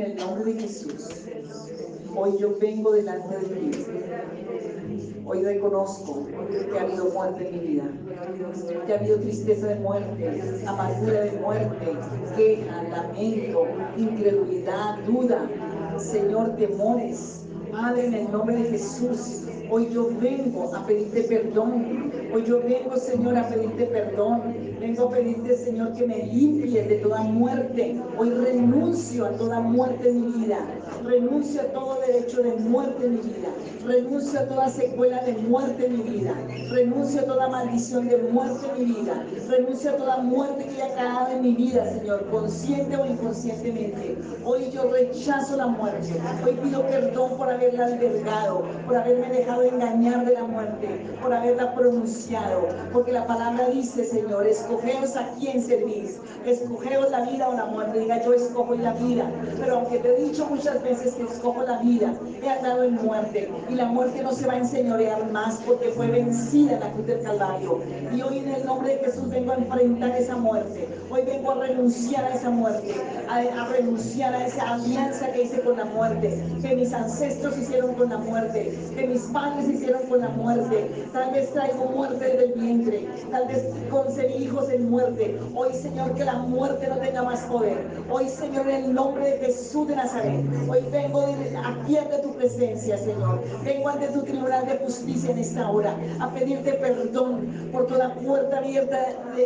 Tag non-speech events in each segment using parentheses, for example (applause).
en el nombre de Jesús, hoy yo vengo delante de ti. Hoy reconozco que ha habido muerte en mi vida, que ha habido tristeza de muerte, amargura de muerte, queja, lamento, incredulidad, duda, Señor, temores. Padre, en el nombre de Jesús, Hoy yo vengo a pedirte perdón. Hoy yo vengo, Señor, a pedirte perdón. Vengo a pedirte, Señor, que me limpies de toda muerte. Hoy renuncio a toda muerte en mi vida. Renuncio a todo derecho de muerte en mi vida. Renuncio a toda secuela de muerte en mi vida. Renuncio a toda maldición de muerte en mi vida. Renuncio a toda muerte que haya caído en mi vida, Señor, consciente o inconscientemente. Hoy yo rechazo la muerte. Hoy pido perdón por haberla albergado, por haberme dejado engañar de la muerte, por haberla Porque la palabra dice, Señor, escogeos a quién servís, escogeos la vida o la muerte. Diga, yo escojo la vida. Pero aunque te he dicho muchas veces que escojo la vida, he andado en muerte. Y la muerte no se va a enseñorear más porque fue vencida en la cruz del Calvario. Y hoy en el nombre de Jesús vengo a enfrentar esa muerte. Hoy vengo a renunciar a esa muerte, a, a renunciar a esa alianza que hice con la muerte, que mis ancestros hicieron con la muerte, que mis padres hicieron con la muerte. Tal vez traigo muerte desde el vientre. Tal vez concebí hijos en muerte. Hoy, Señor, que la muerte no tenga más poder. Hoy, Señor, en el nombre de Jesús de Nazaret. Hoy vengo aquí ante tu presencia, Señor. Vengo ante tu tribunal de justicia en esta hora a pedirte perdón por toda puerta abierta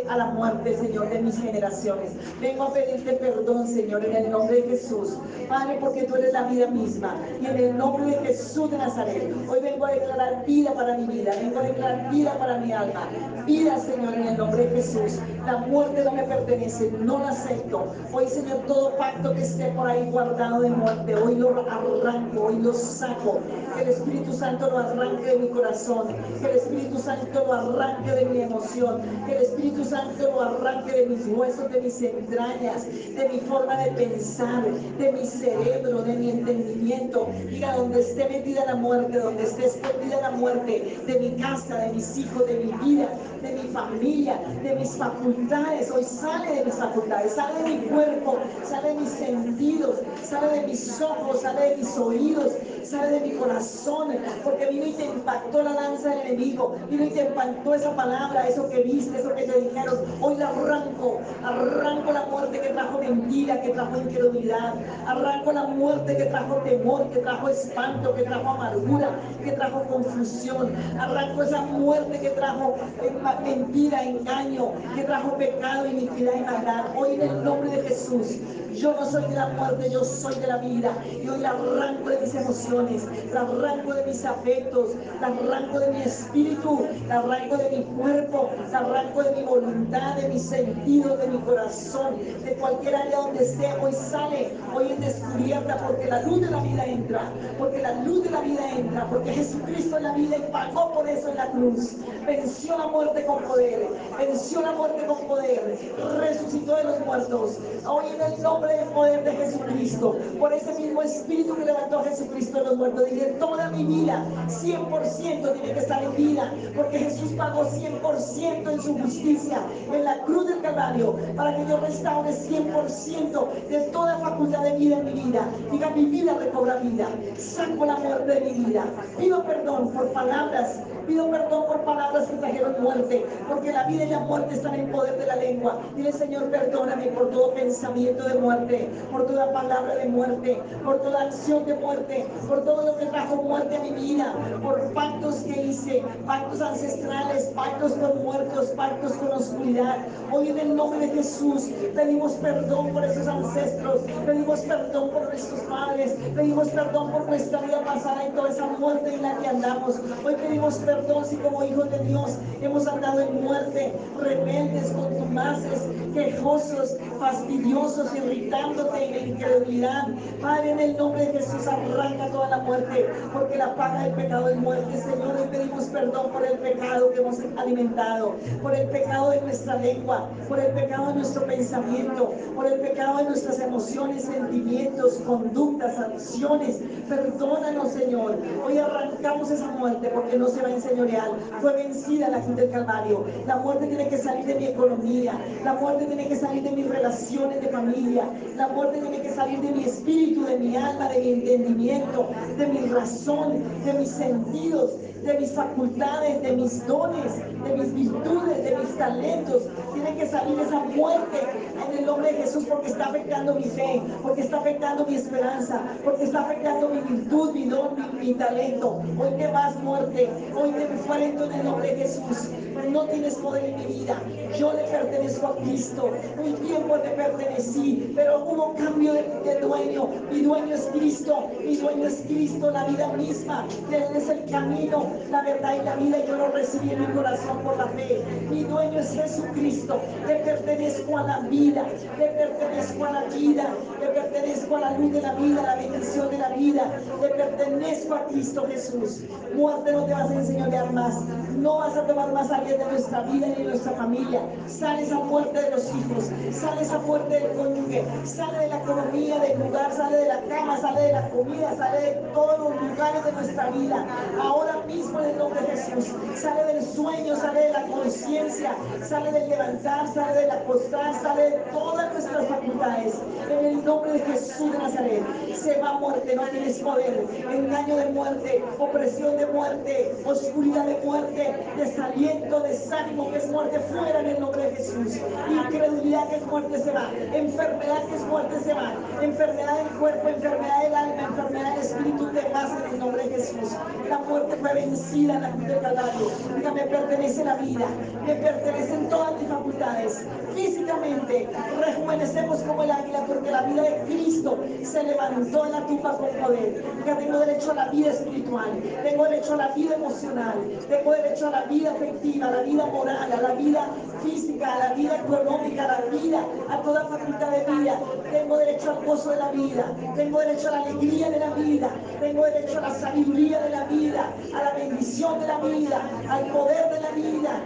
a la muerte, Señor, de mis generaciones. Vengo a pedirte perdón, Señor, en el nombre de Jesús. Padre, porque tú eres la vida misma. Y en el nombre de Jesús de Nazaret, hoy vengo a declarar vida para mi vida, vengo a declarar vida para mi alma. Vida, Señor, en el nombre de Jesús. La muerte no me pertenece, no la acepto. Hoy, Señor, todo pacto que esté por ahí guardado de muerte, hoy lo arranco, hoy lo saco. Que el Espíritu Santo lo arranque de mi corazón, que el Espíritu Santo lo arranque de mi emoción, que el Espíritu Santo lo arranque de mis huesos, de mis entrañas, de mi forma de pensar, de mi cerebro, de mi entendimiento. Diga, donde esté metida la muerte, donde esté escondida la muerte de mi casa, de mis hijos, de mi vida, de mi familia, de mis facultades. Hoy sale de mis facultades, sale de mi cuerpo, sale de mis sentidos, sale de mis ojos, sale de mis oídos, sale de mi corazón, porque vino y te impactó la lanza del enemigo, vino y te impactó esa palabra, eso que viste, eso que te dijeron. Hoy la arranco, arranco la muerte que trajo mentira, que trajo incredulidad, arranco la muerte que trajo temor, que trajo espanto, que trajo amargura, que trajo confusión. Arranco esa muerte que trajo eh, mentira, engaño, que trajo pecado, iniquidad y maldad. Hoy en el nombre de Jesús, yo no soy de la muerte, yo soy de la vida. Y hoy la arranco de mis emociones, la arranco de mis afectos, la arranco de mi espíritu, la arranco de mi cuerpo, la arranco de mi voluntad, de mis sentidos, de mi corazón, de cualquier área donde esté. Hoy sale, hoy es descubierta porque la luz de la vida entra, porque la luz de la vida entra, porque Jesucristo en la vida y pagó por eso en la cruz. Venció la muerte con poder, venció la muerte con poder, resucitó de los muertos. Hoy en el nombre del poder de Jesucristo, por ese mismo espíritu que levantó a Jesucristo de los muertos, dije, toda mi vida, 100% tiene que estar en vida, porque Jesús pagó 100% en su justicia, en la cruz del Calvario, para que yo restaure 100% de toda facultad de vida en mi vida. Diga, mi vida recobra vida, saco la muerte de mi vida, pido perdón por palabras, pido perdón por palabras que trajeron muerte, porque la vida y la muerte están en poder de la lengua. Dile, Señor, perdóname por todo pensamiento de muerte, por toda palabra de muerte, por toda acción de muerte, por todo lo que trajo muerte a mi vida, por pactos que hice, pactos ancestrales, pactos con muertos, pactos con oscuridad. Hoy en el nombre de Jesús pedimos perdón por esos ancestros, pedimos perdón por nuestros padres, pedimos perdón por nuestra vida pasada y toda esa muerte en la que andamos. Hoy pedimos perdón si como hijos de Dios hemos andado en muerte, rebeldes, contumaces, quejosos, fastidiosos, irritándote en la incredulidad. Padre, en el nombre de Jesús, arranca toda la muerte, porque la paga del pecado es muerte. Señor, hoy pedimos perdón por el pecado que hemos alimentado, por el pecado de nuestra lengua, por el pecado de nuestro pensamiento, por el pecado de nuestras emociones, sentimientos, conductas, acciones. Perdona Líbranos, Señor. Hoy arrancamos esa muerte porque no se va a enseñorear. Fue vencida la cruz del Calvario. La muerte tiene que salir de mi economía. La muerte tiene que salir de mis relaciones de familia. La muerte tiene que salir de mi espíritu, de mi alma, de mi entendimiento, de mi razón, de mis sentidos, de mis facultades, de mis dones, de mis virtudes, de mis talentos. Tiene que salir esa muerte en el nombre de Jesús porque está afectando mi fe, porque está afectando mi esperanza, porque está afectando mi virtud, mi don, mi, talento. Hoy te vas muerte, hoy te enfrento en el nombre de Jesús. No tienes poder en mi vida. Yo le pertenezco a Cristo. Un tiempo te pertenecí, pero hubo cambio de, dueño. Mi dueño es Cristo, mi dueño es Cristo, la vida misma. Él es el camino, la verdad y la vida. Yo lo recibí en mi corazón por la fe. Mi dueño es Jesucristo. Le pertenezco a la vida, le pertenezco a la vida, le pertenezco a la luz de la vida, a la bendición de la vida. Le pertenezco a Cristo Jesús. Muerte no te vas a enseñorear más. No vas a tomar más de nuestra vida ni de nuestra familia. Sale esa muerte de los hijos, sale esa muerte del cónyuge, sale de la economía del lugar, sale de la cama, sale de la comida, sale de todos los lugares de nuestra vida. Ahora mismo en el nombre de Jesús, sale del sueño, sale de la conciencia, sale del levantar, sale del acostar, sale de todas nuestras facultades. En el nombre de Jesús de Nazaret, se va muerte, no tienes poder. Engaño de muerte, opresión de muerte, oscuridad de muerte, desaliento, desánimo que es muerte fuera en el nombre de Jesús. Incredulidad que es muerte se va. Enfermedad que es muerte se va. Enfermedad del cuerpo, enfermedad del alma, enfermedad del espíritu te vas en el nombre de Jesús. La muerte fue vencida en la cruz del Calvario. me pertenece la vida, me pertenecen todas mis facultades. Físicamente rejuvenecemos como el águila porque la vida de Cristo se levantó en la tumba con poder. Ya tengo derecho a la vida espiritual, tengo derecho a la vida emocional, tengo derecho a la vida afectiva, a la vida moral, a la vida física, a la vida económica, a la vida, a toda facultad de vida. Tengo derecho al gozo de la vida, tengo derecho a la alegría de la vida, tengo derecho a la sabiduría de la vida, a la bendición de la vida, al poder de la vida,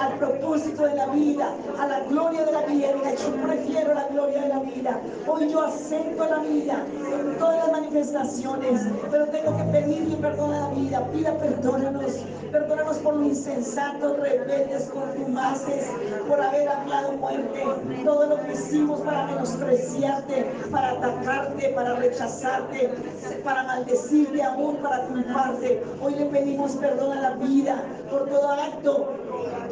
al, propósito de la vida, a la gloria de la vida. yo prefiero la gloria de la vida. Hoy yo acepto la vida en todas las manifestaciones, pero tengo que pedirle perdón a la vida. Pida perdónanos, perdónanos por lo insensato, rebeldes, contumaces, por haber hablado muerte, todo lo que hicimos para menospreciarte, para atacarte, para rechazarte, para maldecirte aún, para culparte. Hoy le pedimos perdón a la vida por todo acto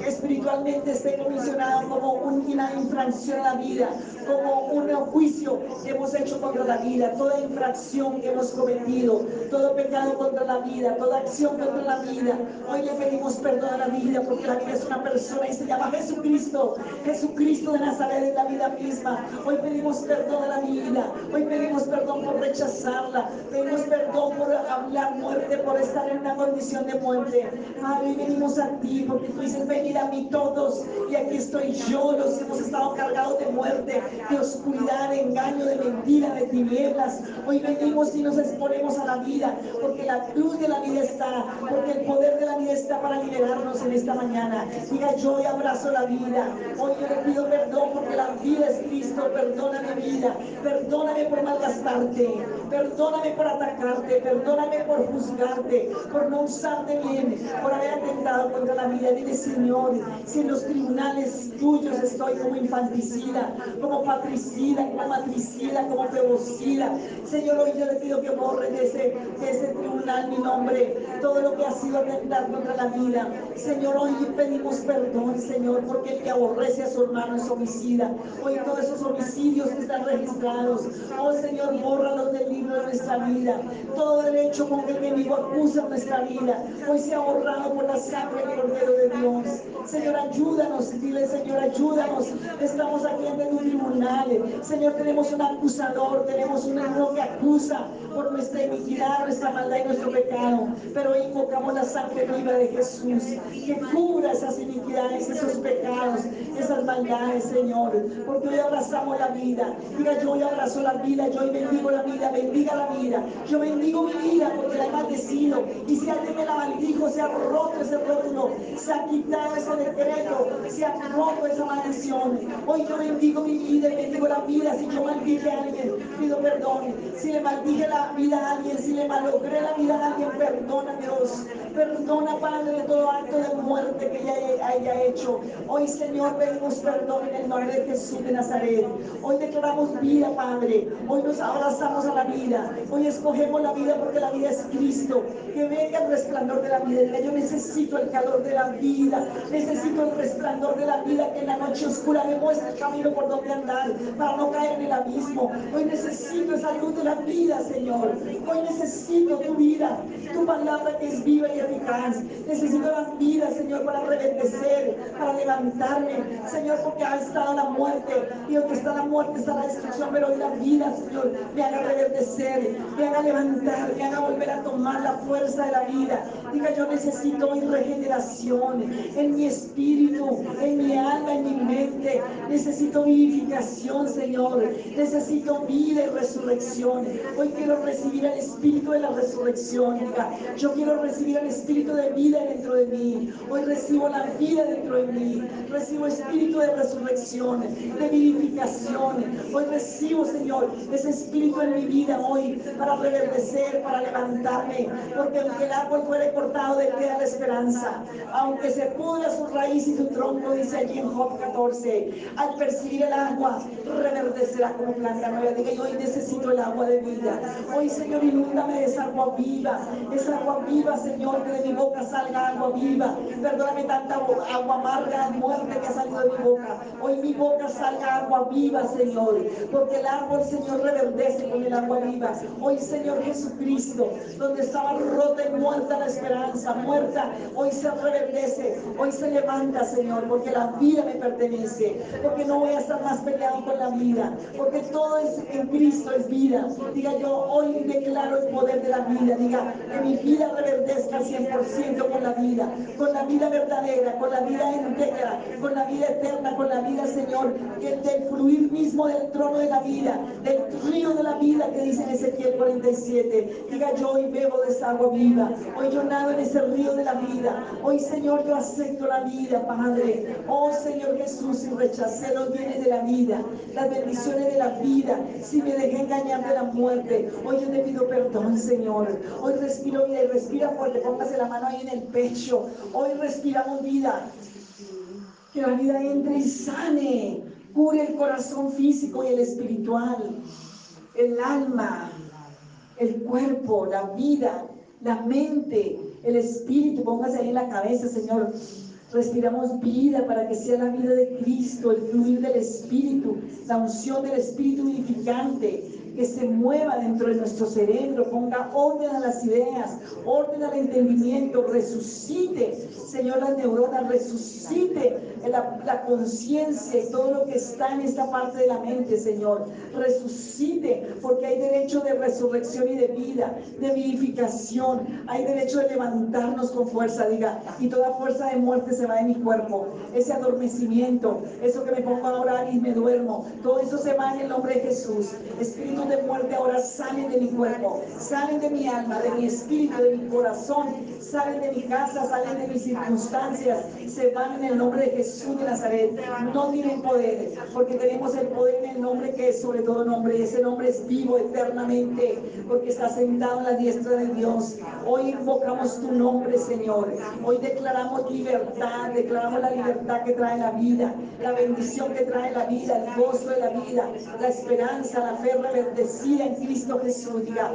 espiritualmente esté comisionado como una infracción a la vida, como un juicio que hemos hecho contra la vida, toda infracción que hemos cometido, todo pecado contra la vida, toda acción contra la vida. Hoy le pedimos perdón a la vida porque la vida es una persona y se llama Jesucristo. Jesucristo de Nazaret es la vida misma. Hoy pedimos perdón a la vida. Hoy pedimos perdón por rechazarla. Pedimos perdón por hablar muerte, por estar en una condición de muerte. Padre, venimos a ti porque tú dices, a mí todos. Y aquí estoy yo. Los hemos estado cargados de muerte, de oscuridad, de engaño, de mentira, de tinieblas. Hoy venimos y nos exponemos a la vida porque la luz de la vida está, porque el poder de la vida está para liberarnos en esta mañana. Diga yo y abrazo la vida. Hoy yo le pido perdón porque la vida es Cristo. Perdóname vida. Perdóname por malgastarte. Perdóname por atacarte. Perdóname por juzgarte. Por no usarte bien. Por haber atentado contra la vida. Dile Señor, si en los tribunales tuyos estoy como infanticida, como patricida, como matricida, como febocida. Señor, hoy yo le pido que borre de ese, ese tribunal mi nombre. Todo lo que ha sido atentar contra la vida. Señor, hoy pedimos perdón, Señor, porque el que aborrece a su hermano es homicida. Hoy todos esos homicidios que están registrados, oh Señor, bórralos del libro de nuestra vida. Todo derecho con que el enemigo acusa nuestra vida, hoy se ha borrado por la sangre del Cordero de Dios. Señor, ayúdanos, dile, Señor, ayúdanos. Estamos aquí en un tribunal. Señor, tenemos un acusador, tenemos un uno que acusa por nuestra iniquidad, nuestra maldad y nuestro pecado. Pero hoy invocamos la sangre viva de Jesús, que cubra esas iniquidades, esos pecados, esas maldades, Señor. Porque hoy abrazamos la vida. Diga, yo hoy abrazo la vida, yo hoy bendigo la vida, bendigo maldiga la vida. Yo bendigo mi vida porque la he maldecido. Y si alguien me la maldijo, se ha roto ese rótulo, se ha quitado ese decreto, se ha roto esa maldición. Hoy yo bendigo mi vida y bendigo la vida. Si yo maldije a alguien, pido perdón. Si le maldije la vida a alguien, si le malogré la vida a alguien, perdona Dios. Perdona, Padre, todo acto de muerte que ya haya hecho. Hoy, Señor, pedimos perdón en el nombre de Jesús de Nazaret. Hoy declaramos vida, Padre. Hoy nos abrazamos a la vida. Hoy escogemos la vida porque la vida es Cristo. Que venga el resplandor de la vida. Yo necesito el calor de la vida. Necesito el resplandor de la vida que en la noche oscura me muestre el camino por donde andar para no caer en el abismo. Hoy necesito esa luz de la vida, Señor. Hoy necesito tu vida, tu palabra que es viva y eficaz. Necesito la vida, Señor, para reverdecer, para levantarme. Señor, porque ha estado la muerte y donde está la muerte está la destrucción, pero hoy la vida, Señor, me haga reverdecer, me haga levantar, me haga volver a tomar la fuerza de la vida. Diga, yo necesito hoy regeneración en mi espíritu, en mi alma, en mi mente. Necesito vivificación, Señor. Necesito vida y resurrección. Hoy quiero recibir el espíritu de la resurrección. Yo quiero recibir el espíritu de vida dentro de mí. Hoy recibo la vida dentro de mí. Recibo espíritu de resurrección, de vivificación. Hoy recibo, Señor, ese espíritu en mi vida hoy para reverdecer, para levantarme. Porque aunque el árbol fuere cortado, de queda la esperanza. Aunque se pudra su raíz y su tronco, dice allí en Job 14, al percibir el agua, reverdecerá como planta nueva. Diga, yo hoy necesito el agua de vida. Hoy, Señor, inúndame de esa agua viva, esa agua viva, Señor, que de mi boca salga agua viva. Perdóname tanta agua amarga, muerte que ha salido de mi boca. Hoy mi boca salga agua viva, Señor, porque el árbol, Señor, reverdece con el agua viva. Hoy, Señor Jesucristo, donde estaba rota y muerta la esperanza, muerta, hoy se reverdece, se levanta, Señor, porque la vida me pertenece, porque no voy a estar más peleado con la vida, porque todo es en Cristo es vida. Diga yo, hoy declaro el poder de la vida, diga que mi vida reverdezca 100% con la vida, con la vida verdadera, con la vida entera, con la vida eterna, con la vida, Señor, del fluir mismo del trono de la vida, del río de la vida que dice en Ezequiel 47. Diga yo hoy bebo de esa agua viva, hoy yo nado en ese río de la vida, hoy Señor yo acepto la vida, Padre. Oh Señor Jesús, si rechacé los bienes de la vida, las bendiciones de la vida, si me dejé engañar de la muerte, hoy yo te pido perdón, Señor. Hoy respiro vida y respira fuerte, póngase la mano ahí en el pecho. Hoy respiramos vida. Que la vida entre y sane, cure el corazón físico y el espiritual, el alma, el cuerpo, la vida, la mente, el espíritu. Póngase ahí en la cabeza, Señor. Respiramos vida para que sea la vida de Cristo, el fluir del Espíritu, la unción del Espíritu vivificante, que se mueva dentro de nuestro cerebro, ponga orden a las ideas, orden al entendimiento, resucite, Señor, las neuronas, resucite la, conciencia y todo lo que está en esta parte de la mente, Señor. Resucite, porque hay derecho de resurrección y de vida, de vivificación, hay derecho de levantarnos con fuerza, diga, y toda fuerza de muerte se va de mi cuerpo, ese adormecimiento, eso que me pongo a orar y me duermo, todo eso se va en el nombre de Jesús. Espíritu de muerte ahora salen de mi cuerpo, salen de mi alma, de mi espíritu, de mi corazón, salen de mi casa, salen de mis circunstancias, se van en el nombre de Jesús de Nazaret. No tienen poder, porque tenemos el poder en el nombre que es sobre todo nombre. Ese nombre es vivo eternamente, porque está sentado en la diestra de Dios. Hoy invocamos tu nombre, Señor. Hoy declaramos libertad, declaramos la libertad que trae la vida, la bendición que trae la vida, el gozo de la vida, la esperanza, la fe reverdecida en Cristo Jesús. Diga,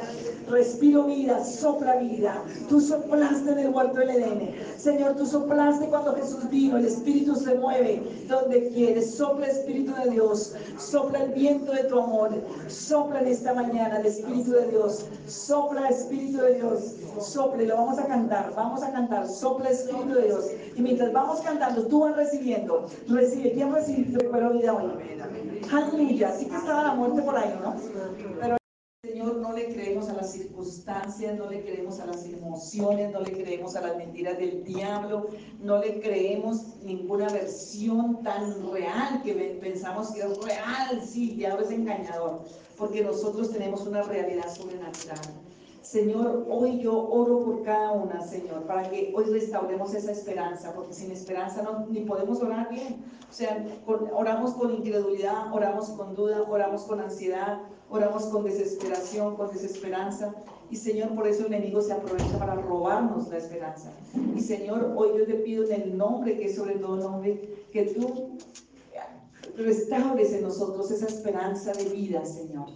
respiro vida, sopla vida. Tú soplaste en el huerto del Edén. Señor, tú soplaste cuando Jesús vino. El Espíritu se mueve donde quiere. Sopla Espíritu de Dios. Sopla el viento de tu amor. Sopla en esta mañana el Espíritu de Dios. Sopla Espíritu de Dios. Sopla y lo vamos a cantar. Vamos a cantar. Sopla Espíritu de Dios. Y mientras vamos cantando, tú vas recibiendo. Recibe. ¿Quién recibe? Recuperó vida hoy. Aleluya. Así que estaba la muerte por ahí, ¿no? Pero Señor, no le creemos a las circunstancias, no le creemos a las emociones, no le creemos a las mentiras del diablo, no le creemos ninguna versión tan real que pensamos que es real. Sí, el diablo es engañador, porque nosotros tenemos una realidad sobrenatural. Señor, hoy yo oro por cada una, Señor, para que hoy restauremos esa esperanza, porque sin esperanza no, ni podemos orar bien. O sea, oramos con incredulidad, oramos con duda, oramos con ansiedad, oramos con desesperación, con desesperanza. Y Señor, por eso el enemigo se aprovecha para robarnos la esperanza. Y Señor, hoy yo te pido en el nombre que es sobre todo nombre, que tú restaures en nosotros esa esperanza de vida, Señor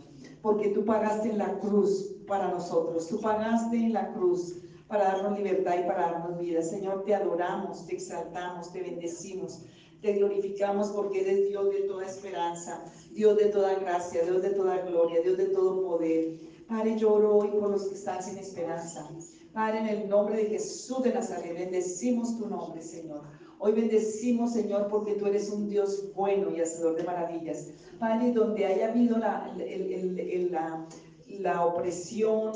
porque tú pagaste en la cruz para nosotros, tú pagaste en la cruz para darnos libertad y para darnos vida. Señor, te adoramos, te exaltamos, te bendecimos, te glorificamos porque eres Dios de toda esperanza, Dios de toda gracia, Dios de toda gloria, Dios de todo poder. Padre, lloro hoy por los que están sin esperanza. Padre, en el nombre de Jesús de Nazaret, bendecimos tu nombre, Señor. Hoy bendecimos, Señor, porque tú eres un Dios bueno y hacedor de maravillas. Padre, donde haya habido la, la, la opresión,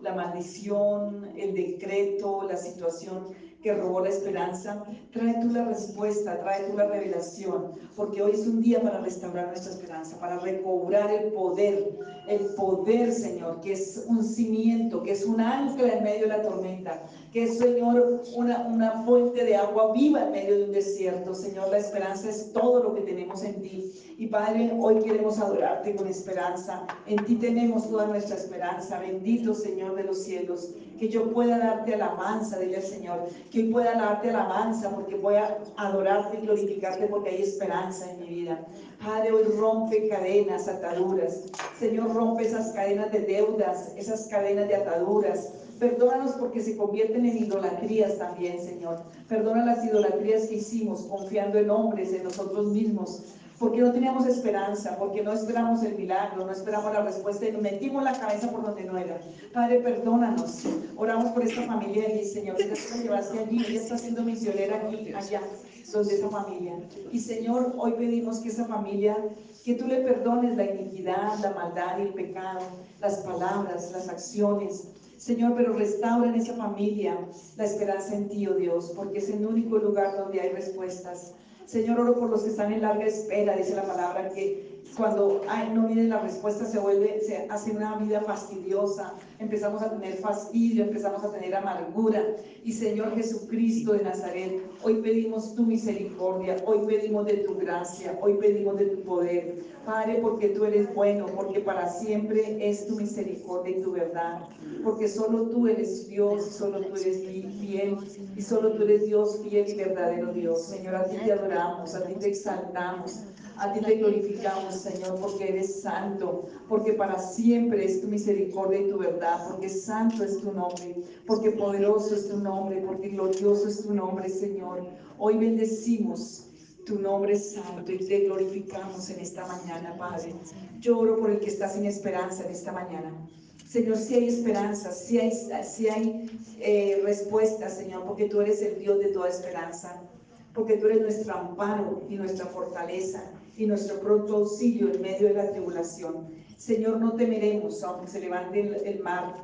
la maldición, el decreto, la situación que robó la esperanza, trae tú la respuesta, trae tú la revelación, porque hoy es un día para restaurar nuestra esperanza, para recobrar el poder, el poder, Señor, que es un cimiento, que es un ancla en medio de la tormenta, que es, Señor, una, una fuente de agua viva en medio de un desierto. Señor, la esperanza es todo lo que tenemos en ti. Y Padre, hoy queremos adorarte con esperanza. En ti tenemos toda nuestra esperanza. Bendito Señor de los cielos, que yo pueda darte alabanza, dile al Señor, que hoy pueda darte alabanza porque voy a adorarte y glorificarte porque hay esperanza en mi vida. Padre, hoy rompe cadenas, ataduras. Señor, rompe esas cadenas de deudas, esas cadenas de ataduras. Perdónanos porque se convierten en idolatrías también, Señor. Perdona las idolatrías que hicimos confiando en hombres, en nosotros mismos, porque no teníamos esperanza, porque no esperamos el milagro, no esperamos la respuesta y nos metimos la cabeza por donde no era. Padre, perdónanos. Oramos por esta familia y Señor, que la llevaste allí, ella está siendo misionera aquí, allá, donde esa familia. Y Señor, hoy pedimos que esa familia, que tú le perdones la iniquidad, la maldad y el pecado, las palabras, las acciones. Señor, pero restaura en esa familia la esperanza en ti, oh Dios, porque es el único lugar donde hay respuestas. Señor, oro por los que están en larga espera, dice la palabra, que cuando no viene la respuesta se vuelve, se hace una vida fastidiosa, empezamos a tener fastidio, empezamos a tener amargura. Y Señor Jesucristo de Nazaret, hoy pedimos tu misericordia, hoy pedimos de tu gracia, hoy pedimos de tu poder. Padre, porque tú eres bueno, porque para siempre es tu misericordia y tu verdad, porque solo tú eres Dios solo tú eres fiel y solo tú eres Dios fiel y verdadero Dios. Señor, a ti te adoramos a ti te exaltamos, a ti te glorificamos, Señor, porque eres santo, porque para siempre es tu misericordia y tu verdad, porque santo es tu nombre, porque poderoso es tu nombre, porque glorioso es tu nombre, Señor. Hoy bendecimos tu nombre santo y te glorificamos en esta mañana, Padre. Lloro por el que está sin esperanza en esta mañana. Señor, si hay esperanza, si hay, si hay eh, respuesta, Señor, porque tú eres el Dios de toda esperanza porque tú eres nuestro amparo y nuestra fortaleza y nuestro pronto auxilio en medio de la tribulación. Señor, no temeremos aunque se levante el, mar,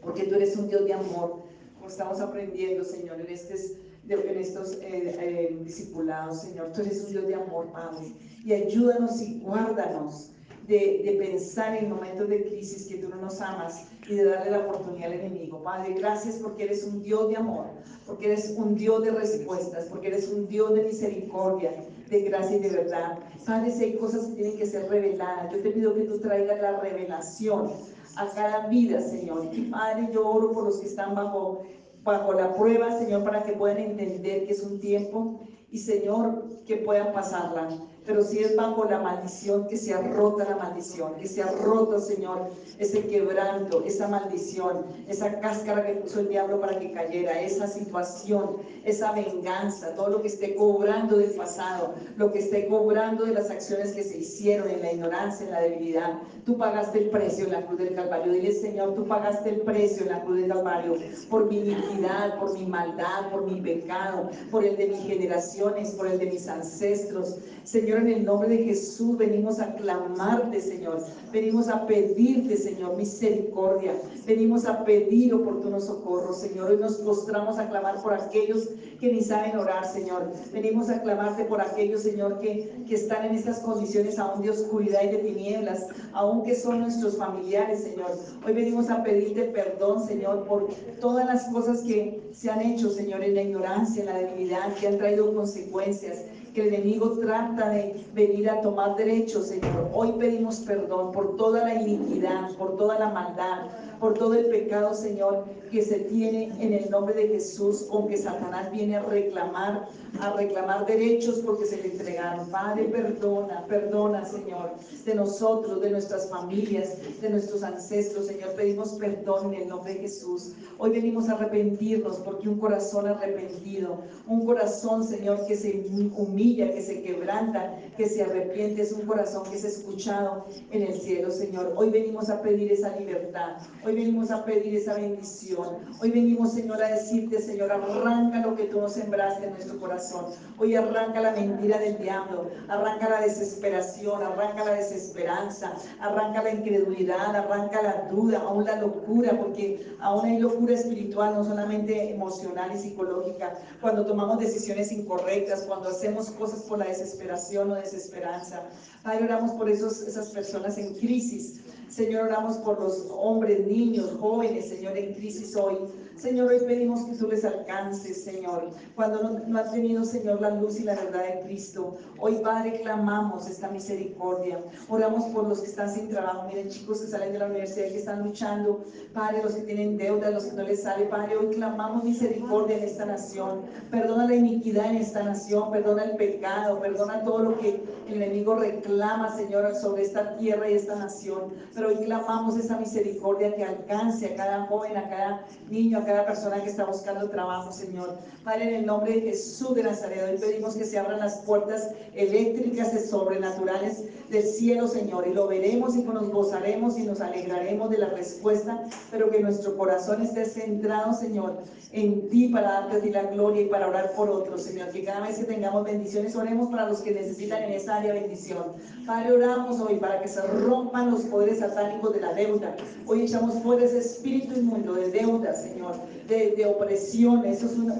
porque tú eres un Dios de amor, como estamos aprendiendo, Señor, en, estos, en estos eh, eh, discipulados, Señor. Tú eres un Dios de amor, Padre, y ayúdanos y guárdanos de, pensar en momentos de crisis que tú no nos amas y de darle la oportunidad al enemigo. Padre, gracias porque eres un Dios de amor, porque eres un Dios de respuestas, porque eres un Dios de misericordia, de gracia y de verdad. Padre, si hay cosas que tienen que ser reveladas, yo te pido que tú traigas la revelación a cada vida, Señor. Y Padre, yo oro por los que están bajo, bajo la prueba, Señor, para que puedan entender que es un tiempo y, Señor, que puedan pasarla pero si es bajo la maldición, que se ha rota la maldición, que se ha roto, Señor, ese quebranto, esa maldición, esa cáscara que puso el diablo para que cayera, esa situación, esa venganza, todo lo que esté cobrando del pasado, lo que esté cobrando de las acciones que se hicieron en la ignorancia, en la debilidad. Tú pagaste el precio en la cruz del Calvario. Dile, Señor, tú pagaste el precio en la cruz del Calvario por mi iniquidad, por mi maldad, por mi pecado, por el de mis generaciones, por el de mis ancestros. Señor, Señor, en el nombre de Jesús venimos a clamarte, Señor. Venimos a pedirte, Señor, misericordia. Venimos a pedir oportuno socorro, Señor. Hoy nos postramos a clamar por aquellos que ni saben orar, Señor. Venimos a clamarte por aquellos, Señor, que, que están en estas condiciones aún de oscuridad y de tinieblas, aún que son nuestros familiares, Señor. Hoy venimos a pedirte perdón, Señor, por todas las cosas que se han hecho, Señor, en la ignorancia, en la debilidad, que han traído consecuencias que el enemigo trata de venir a tomar derechos, Señor. Hoy pedimos perdón por toda la iniquidad, por toda la maldad, por todo el pecado, Señor, que se tiene en el nombre de Jesús, con que Satanás viene a reclamar, a reclamar derechos porque se le entregaron. Padre, perdona, perdona, Señor, de nosotros, de nuestras familias, de nuestros ancestros, Señor, pedimos perdón en el nombre de Jesús. Hoy venimos a arrepentirnos porque un corazón arrepentido, un corazón, Señor, que se humilla, que se quebranta, que se arrepiente, es un corazón que es escuchado en el cielo, Señor. Hoy venimos a pedir esa libertad. Hoy venimos a pedir esa bendición. Hoy venimos, Señor, a decirte, Señor, arranca lo que tú nos sembraste en nuestro corazón. Hoy arranca la mentira del diablo, arranca la desesperación, arranca la desesperanza, arranca la incredulidad, arranca la duda, aún la locura, porque aún hay locura espiritual, no solamente emocional y psicológica. Cuando tomamos decisiones incorrectas, cuando hacemos cosas por la desesperación o desesperanza. Padre, oramos por esos, esas personas en crisis Señor, oramos por los hombres, niños, jóvenes, Señor, en crisis hoy. Señor, hoy pedimos que tú les alcances, Señor, cuando no, no han tenido, Señor, la luz y la verdad de Cristo. Hoy, Padre, clamamos esta misericordia. Oramos por los que están sin trabajo. Miren, chicos que salen de la universidad que están luchando. Padre, los que tienen deuda, los que no les sale. Padre, hoy clamamos misericordia en esta nación. Perdona la iniquidad en esta nación. Perdona el pecado. Perdona todo lo que el enemigo reclama, Señor, sobre esta tierra y esta nación. Pero hoy clamamos esa misericordia que alcance a cada joven, a cada niño, a cada persona que está buscando trabajo, Señor. Padre, en el nombre de Jesús de Nazaret, hoy pedimos que se abran las puertas eléctricas y sobrenaturales del cielo, Señor. Y lo veremos y nos gozaremos y nos alegraremos de la respuesta, pero que nuestro corazón esté centrado, Señor, en ti para darte a ti la gloria y para orar por otros, Señor. Que cada vez que tengamos bendiciones, oremos para los que necesitan en esa área bendición. Padre, oramos hoy para que se rompan los poderes satánicos de la deuda. Hoy echamos fuera ese espíritu inmundo de deuda, Señor, de, de opresión. Eso es un,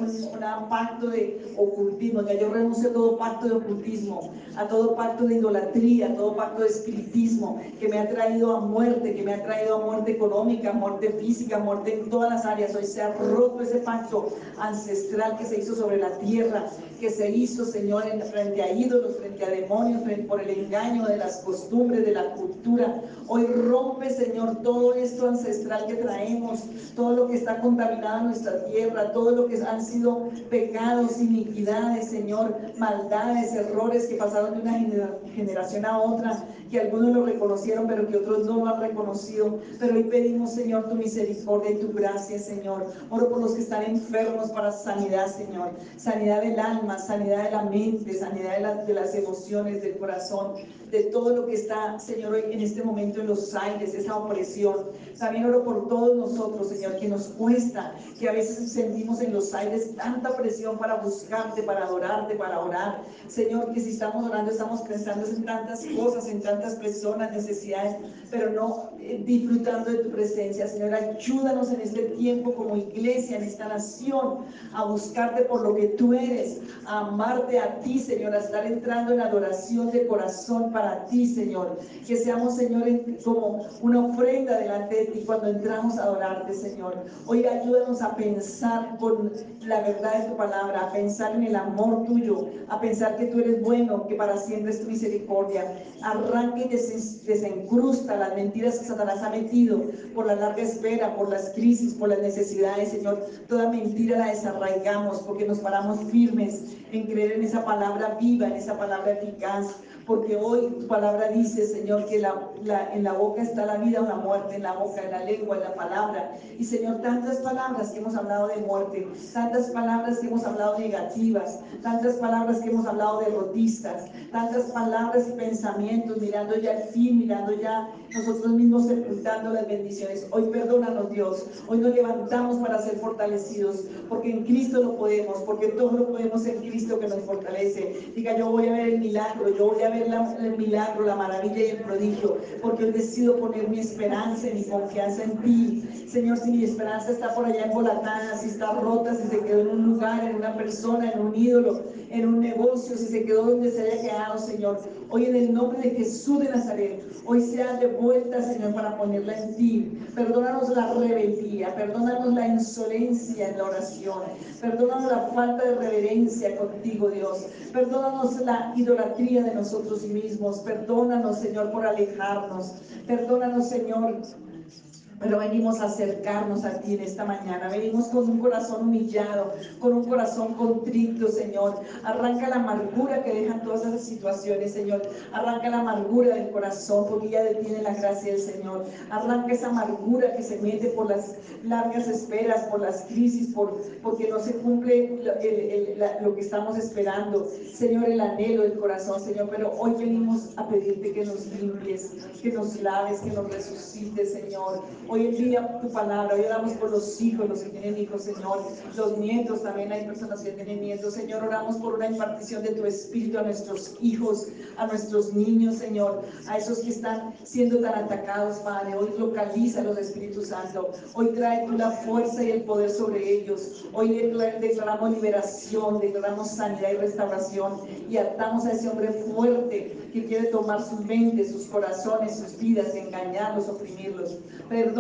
pacto de ocultismo. Ya yo renuncio a todo pacto de ocultismo, a todo pacto de idolatría, a todo pacto de espiritismo que me ha traído a muerte, que me ha traído a muerte económica, muerte física, muerte en todas las áreas. Hoy se ha roto ese pacto ancestral que se hizo sobre la tierra, que se hizo, Señor, en, frente a ídolos, frente a demonios, frente, por el engaño de las costumbres, de la cultura. Hoy rompe, Señor, todo esto ancestral que traemos, todo lo que está contaminado nuestra tierra, todo lo que han sido pecados, iniquidades, Señor, maldades, errores que pasaron de una generación a otra, que algunos lo reconocieron, pero que otros no lo han reconocido. Pero hoy pedimos, Señor, tu misericordia y tu gracia, Señor. Oro por los que están enfermos para sanidad, Señor. Sanidad del alma, sanidad de la mente, sanidad de, las de las emociones, del corazón, de todo lo que está, Señor, hoy en este momento en los aires, esa opresión. También oro por todos nosotros, Señor, que nos cuesta, que a veces sentimos en los aires tanta presión para buscarte, para adorarte, para orar. Señor, que si estamos orando estamos pensando en tantas cosas, en tantas personas, necesidades, pero no eh, disfrutando de tu presencia. Señor, ayúdanos en este tiempo como iglesia, en esta nación, a buscarte por lo que tú eres, a amarte a ti, Señor, a estar entrando en adoración de corazón para ti, Señor. Que seamos, Señor, como una ofrenda delante de ti cuando entramos a adorarte, Señor. Hoy ayúdanos a pensar con la verdad de tu palabra, a pensar en el amor tuyo, a pensar que tú eres bueno, que para siempre es tu misericordia. Arranque y desencrusta las mentiras que Satanás ha metido por la larga espera, por las crisis, por las necesidades, Señor. Toda mentira la desarraigamos porque nos paramos firmes en creer en esa palabra viva, en esa palabra eficaz porque hoy tu palabra dice, Señor, que en la boca está la vida o la muerte, en la boca, en la lengua, en la palabra. Y Señor, tantas palabras que hemos hablado de muerte, tantas palabras que hemos hablado negativas, tantas palabras que hemos hablado derrotistas, tantas palabras y pensamientos, mirando ya el fin, mirando ya nosotros mismos sepultando las bendiciones. Hoy perdónanos Dios, hoy nos levantamos para ser fortalecidos, porque en Cristo lo podemos, porque todo lo podemos en Cristo que nos fortalece. Diga, yo voy a ver el milagro, yo voy a ver el milagro, la maravilla y el prodigio, porque hoy decido poner mi esperanza y mi confianza en ti. Señor, si mi esperanza está por allá embolatada, si está rota, si se quedó en un lugar, en una persona, en un ídolo, en un negocio, si se quedó donde se haya quedado, Señor, hoy en el nombre de Jesús de Nazaret, hoy sea de vuelta, Señor, para ponerla en ti. Perdónanos la rebeldía, perdónanos la insolencia en la oración, perdónanos la falta de reverencia contigo, Dios. Perdónanos la idolatría de nosotros mismos. Perdónanos, Señor, por alejarnos. Perdónanos, Señor, pero venimos a acercarnos a ti en esta mañana. Venimos con un corazón humillado, con un corazón contrito, Señor. Arranca la amargura que dejan todas esas situaciones, Señor. Arranca la amargura del corazón, porque ya detiene la gracia del Señor. Arranca esa amargura que se mete por las largas esperas, por las crisis, por, porque no se cumple lo que estamos esperando. Señor, el anhelo del corazón, Señor. Pero hoy venimos a pedirte que nos limpies, que nos laves, que nos resucites, Señor. Hoy en día tu palabra, hoy oramos por los hijos, los que tienen hijos, Señor, los nietos, también hay personas que tienen nietos, Señor, oramos por una impartición de tu espíritu a nuestros hijos, a nuestros niños, Señor, a esos que están siendo tan atacados, Padre, hoy localiza los Espíritus Santo, hoy trae tú la fuerza y el poder sobre ellos, hoy declaramos liberación, declaramos sanidad y restauración. Y atamos a ese hombre fuerte que quiere tomar su mente, sus corazones, sus vidas, engañarlos, oprimirlos.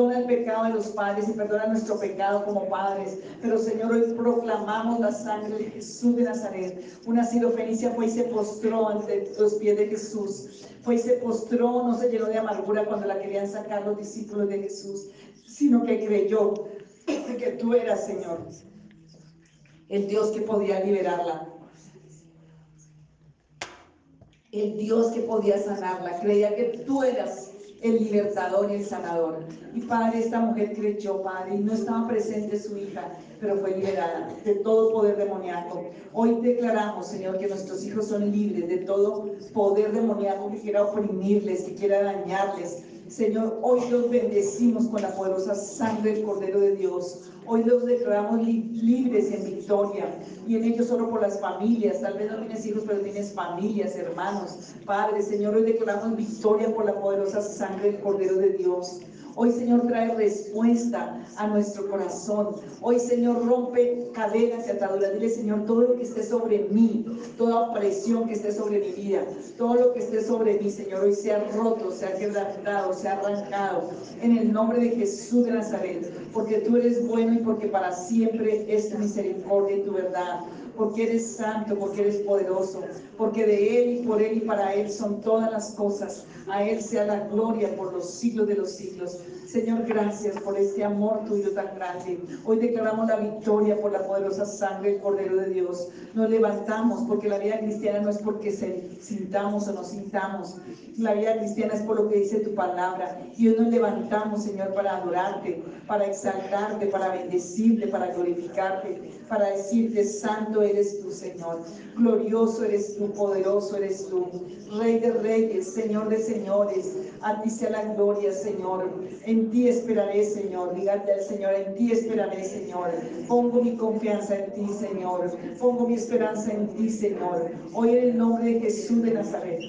Perdona el pecado de los padres y perdona nuestro pecado como padres. Pero Señor, hoy proclamamos la sangre de Jesús de Nazaret. Una sirofenicia fue y se postró ante los pies de Jesús. Fue y se postró, no se llenó de amargura cuando la querían sacar los discípulos de Jesús, sino que creyó que tú eras, Señor, el Dios que podía liberarla el Dios que podía sanarla, creía que tú eras el libertador y el sanador. Y Padre, esta mujer creyó, Padre, y no estaba presente su hija, pero fue liberada de todo poder demoníaco. Hoy declaramos, Señor, que nuestros hijos son libres de todo poder demoníaco que quiera oprimirles, que quiera dañarles. Señor, hoy los bendecimos con la poderosa sangre del Cordero de Dios. Hoy los declaramos libres en victoria y en ellos solo por las familias. Tal vez no tienes hijos, pero tienes familias, hermanos, Padre. Señor, hoy declaramos victoria por la poderosa sangre del Cordero de Dios. Hoy, Señor, trae respuesta a nuestro corazón. Hoy, Señor, rompe cadenas y ataduras. Dile, Señor, todo lo que esté sobre mí, toda opresión que esté sobre mi vida, todo lo que esté sobre mí, Señor, hoy sea roto, sea quebrantado, sea arrancado. En el nombre de Jesús de Nazaret, porque tú eres bueno y porque para siempre es tu misericordia y tu verdad porque eres santo, porque eres poderoso, porque de Él y por Él y para Él son todas las cosas. A Él sea la gloria por los siglos de los siglos. Señor, gracias por este amor tuyo tan grande. Hoy declaramos la victoria por la poderosa sangre del Cordero de Dios. Nos levantamos porque la vida cristiana no es porque se sintamos o nos sintamos. La vida cristiana es por lo que dice tu palabra. Y hoy nos levantamos, Señor, para adorarte, para exaltarte, para bendecirte, para glorificarte, para decirte, santo eres tú, Señor. Glorioso eres tú, poderoso eres tú. Rey de reyes, Señor de señores. A ti sea la gloria, Señor. En ti esperaré, Señor. Dígate al Señor, en ti esperaré, Señor. Pongo mi confianza en ti, Señor. Pongo mi esperanza en ti, Señor. Hoy en el nombre de Jesús de Nazaret.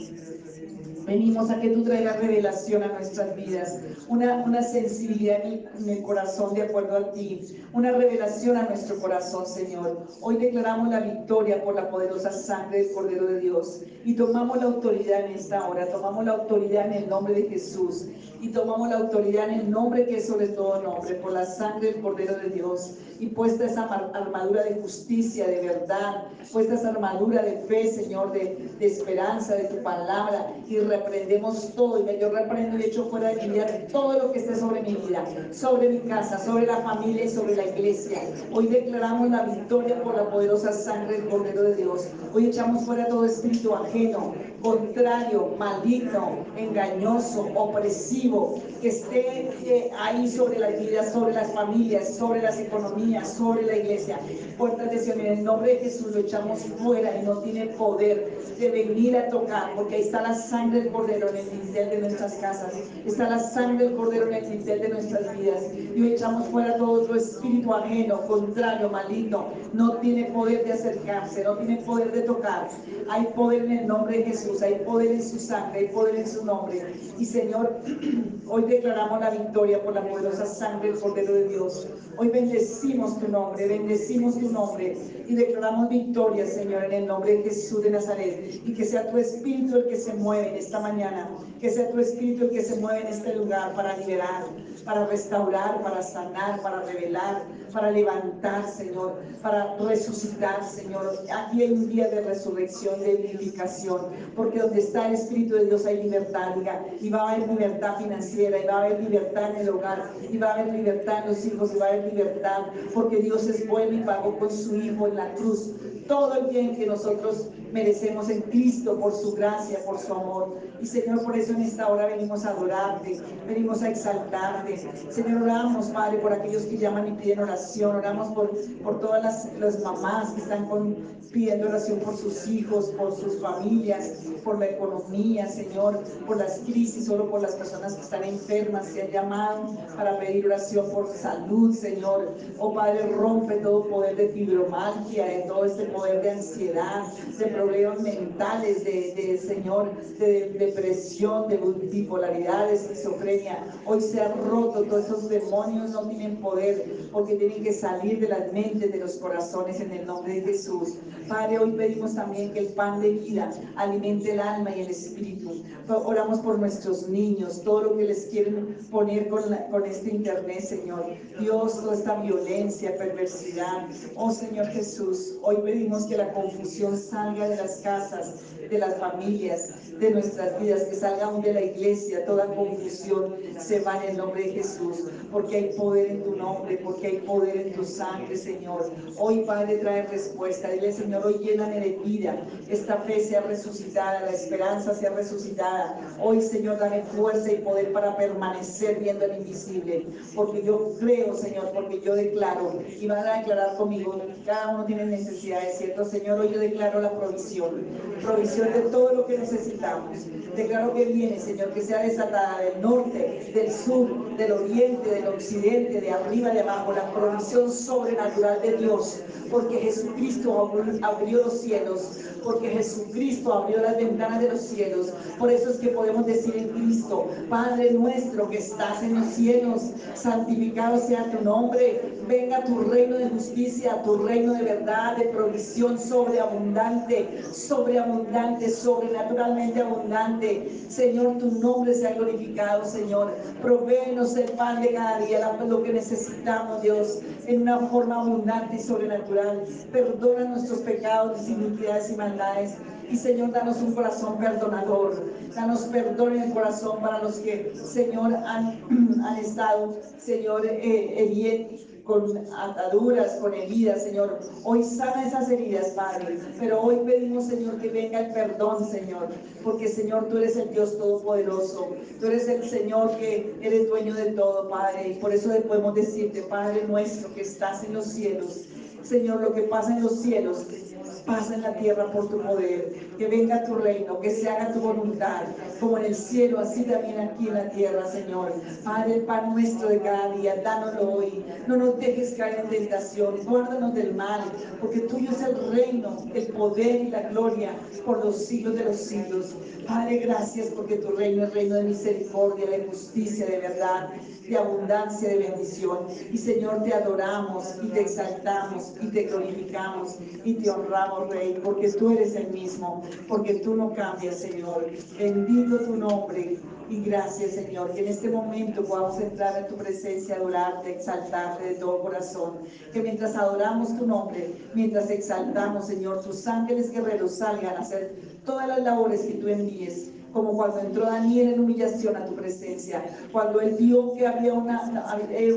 Venimos a que tú traigas revelación a nuestras vidas, una, una sensibilidad en el, corazón de acuerdo a ti, una revelación a nuestro corazón, Señor. Hoy declaramos la victoria por la poderosa sangre del Cordero de Dios y tomamos la autoridad en esta hora, tomamos la autoridad en el nombre de Jesús y tomamos la autoridad en el nombre que es sobre todo nombre, por la sangre del Cordero de Dios y puesta esa armadura de justicia, de verdad, puesta esa armadura de fe, Señor, de, esperanza, de tu palabra y reprendemos todo. Y yo reprendo y echo fuera de mi vida todo lo que esté sobre mi vida, sobre mi casa, sobre la familia y sobre la iglesia. Hoy declaramos la victoria por la poderosa sangre del Cordero de Dios. Hoy echamos fuera todo espíritu ajeno, contrario, maligno, engañoso, opresivo, que esté eh, ahí sobre las vidas, sobre las familias, sobre las economías, sobre la iglesia. Puertas de Sion, en el nombre de Jesús lo echamos fuera y no tiene poder de venir a tocar, porque ahí está la sangre del Cordero en el dintel de nuestras casas, está la sangre del Cordero en el dintel de nuestras vidas. Y hoy echamos fuera todo otro espíritu ajeno, contrario, maligno, no tiene poder de acercarse, no tiene poder de tocar. Hay poder en el nombre de Jesús, hay poder en su sangre, hay poder en su nombre. Y Señor, (clears throat) hoy declaramos la victoria por la poderosa sangre del Cordero de Dios. Hoy bendecimos tu nombre, bendecimos tu nombre y declaramos victoria, Señor, en el nombre de Jesús de Nazaret. Y que sea tu espíritu el que se mueve en esta mañana, que sea tu espíritu el que se mueve en este lugar para liberar, para restaurar, para sanar, para revelar, para levantar, Señor, para resucitar, Señor. Aquí hay un día de resurrección, de vivificación, porque donde está el Espíritu de Dios hay libertad, y va a haber libertad financiera, y va a haber libertad en el hogar, y va a haber libertad en los hijos, y va a haber libertad, porque Dios es bueno y pagó con su Hijo en la cruz todo el bien que nosotros merecemos en Cristo por su gracia, por su amor. Y Señor, por eso en esta hora venimos a adorarte, venimos a exaltarte. Señor, oramos, Padre, por aquellos que llaman y piden oración, oramos por, por todas las, las mamás que están con, pidiendo oración por sus hijos, por sus familias, por la economía, Señor, por las crisis, solo por las personas que están enfermas, que han llamado para pedir oración por salud, Señor. Oh Padre, rompe todo poder de fibromalgia, de todo este poder de ansiedad, de problemas mentales, de, Señor, de depresión, de bipolaridad, de esquizofrenia. Hoy se ha roto, todos esos demonios no tienen poder porque tienen que salir de las mentes, de los corazones en el nombre de Jesús. Padre, hoy pedimos también que el pan de vida alimente el alma y el espíritu. Oramos por nuestros niños, todo lo que les quieren poner con, con este internet, Señor. Dios, toda esta violencia, perversidad. Oh Señor Jesús, hoy pedimos que la confusión salga de las casas, de las familias, de nuestras vidas, que salga aún de la iglesia, toda confusión se va en el nombre de Jesús, porque hay poder en tu nombre, porque hay poder en tu sangre, Señor. Hoy, Padre, trae respuesta. Dile, Señor, hoy lléname de vida. Esta fe sea resucitada, la esperanza sea resucitada. Hoy, Señor, dame fuerza y poder para permanecer viendo el invisible, porque yo creo, Señor, porque yo declaro, y van a declarar conmigo, cada uno tiene necesidades, ¿cierto? Señor, hoy yo declaro la provisión, provisión de todo lo que necesitamos. Declaro que viene, Señor, que sea desatada del norte, del sur, del oriente, del occidente, de arriba, de abajo, la provisión sobrenatural de Dios, porque Jesucristo abrió los cielos, porque Jesucristo abrió las ventanas de los cielos. Por eso es que podemos decir en Cristo, Padre nuestro que estás en los cielos, santificado sea tu nombre, venga tu reino de justicia, tu reino de verdad, de provisión sobreabundante, sobreabundante, sobrenaturalmente abundante. Señor, tu nombre sea glorificado, Señor. Provéenos el pan de cada día, lo que necesitamos, Dios, en una forma abundante y sobrenatural. Perdona nuestros pecados, iniquidades y maldades. Y Señor, danos un corazón perdonador. Danos perdón en el corazón para los que, Señor, han, (clears throat) han estado, Señor, eh, con ataduras, con heridas, Señor. Hoy sana esas heridas, Padre. Pero hoy pedimos, Señor, que venga el perdón, Señor. Porque, Señor, tú eres el Dios Todopoderoso. Tú eres el Señor que eres dueño de todo, Padre. Y por eso podemos decirte, Padre nuestro, que estás en los cielos. Señor, lo que pasa en los cielos, pasa en la tierra por tu poder, que venga tu reino, que se haga tu voluntad, como en el cielo, así también aquí en la tierra, Señor. Padre, el pan nuestro de cada día, dánoslo hoy. No nos dejes caer en tentación, guárdanos del mal, porque tuyo es el reino, el poder y la gloria por los siglos de los siglos. Padre, gracias porque tu reino es reino de misericordia, de justicia, de verdad, de abundancia, de bendición. Y Señor, te adoramos y te exaltamos y te glorificamos y te honramos honramos, Rey, porque tú eres el mismo, porque tú no cambias, Señor. Bendito tu nombre y gracias, Señor. Que en este momento podamos entrar en tu presencia, adorarte, exaltarte de todo corazón. Que mientras adoramos tu nombre, mientras exaltamos, Señor, tus ángeles guerreros salgan a hacer todas las labores que tú envíes como cuando entró Daniel en humillación a tu presencia, cuando él vio que había una,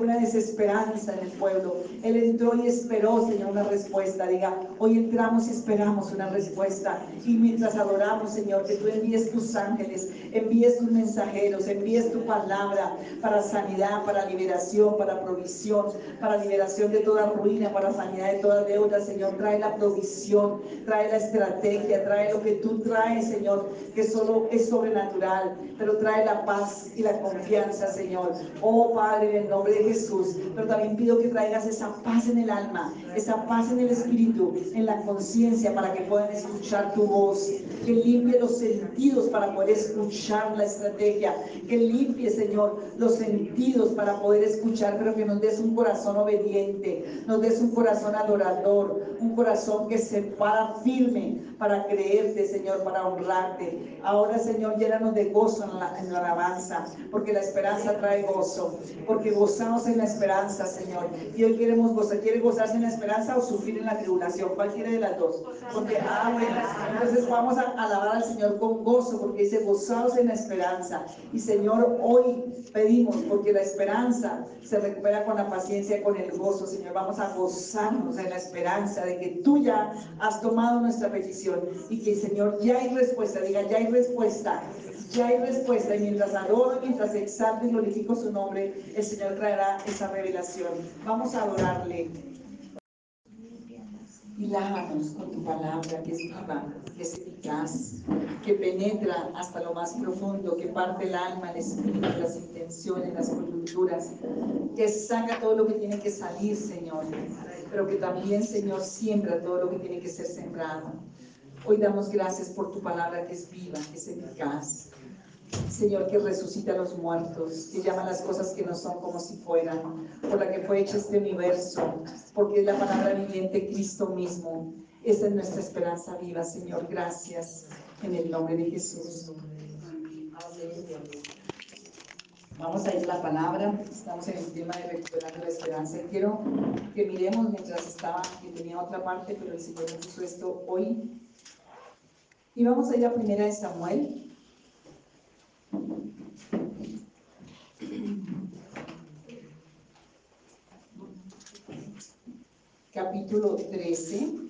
una desesperanza en el pueblo. Él entró y esperó, Señor, una respuesta. Diga, hoy entramos y esperamos una respuesta. Y mientras adoramos, Señor, que tú envíes tus ángeles, envíes tus mensajeros, envíes tu palabra para sanidad, para liberación, para provisión, para liberación de toda ruina, para sanidad de toda deuda, Señor. Trae la provisión, trae la estrategia, trae lo que tú traes, Señor, que solo es sobrenatural, pero trae la paz y la confianza, Señor. Oh Padre, en el nombre de Jesús, pero también pido que traigas esa paz en el alma, esa paz en el espíritu, en la conciencia, para que puedan escuchar tu voz, que limpie los sentidos para poder escuchar la estrategia, que limpie, Señor, los sentidos para poder escuchar, pero que nos des un corazón obediente, nos des un corazón adorador, un corazón que se para firme para creerte, Señor, para honrarte. Ahora, Señor, llénanos de gozo en la, alabanza, porque la esperanza trae gozo, porque gozamos en la esperanza, Señor. Y hoy queremos gozar, ¿quiere gozarse en la esperanza o sufrir en la tribulación? ¿Cuál quiere de las dos? Porque, ah, bueno, entonces vamos a alabar al Señor con gozo, porque dice, gozaos en la esperanza. Y Señor, hoy pedimos, porque la esperanza se recupera con la paciencia, con el gozo, Señor. Vamos a gozarnos en la esperanza de que tú ya has tomado nuestra petición y que, Señor, ya hay respuesta. Diga, ya hay respuesta ya hay respuesta y mientras adoro, mientras exalto y glorifico su nombre, el Señor traerá esa revelación. Vamos a adorarle. Y lávanos con tu palabra que es viva, que es eficaz, que penetra hasta lo más profundo, que parte el alma, el espíritu, las intenciones, las coyunturas, que saca todo lo que tiene que salir, Señor, pero que también, Señor, siembra todo lo que tiene que ser sembrado. Hoy damos gracias por tu palabra que es viva, que es eficaz. Señor, que resucita a los muertos, que llama las cosas que no son como si fueran, por la que fue hecho este universo, porque es la palabra viviente Cristo mismo. Esa es nuestra esperanza viva, Señor. Gracias en el nombre de Jesús. Vamos a ir a la palabra. Estamos en el tema de recuperar la esperanza. quiero que miremos mientras estaba, que tenía otra parte, pero el Señor me puso esto hoy y vamos a ir a primera de Samuel. Capítulo 13.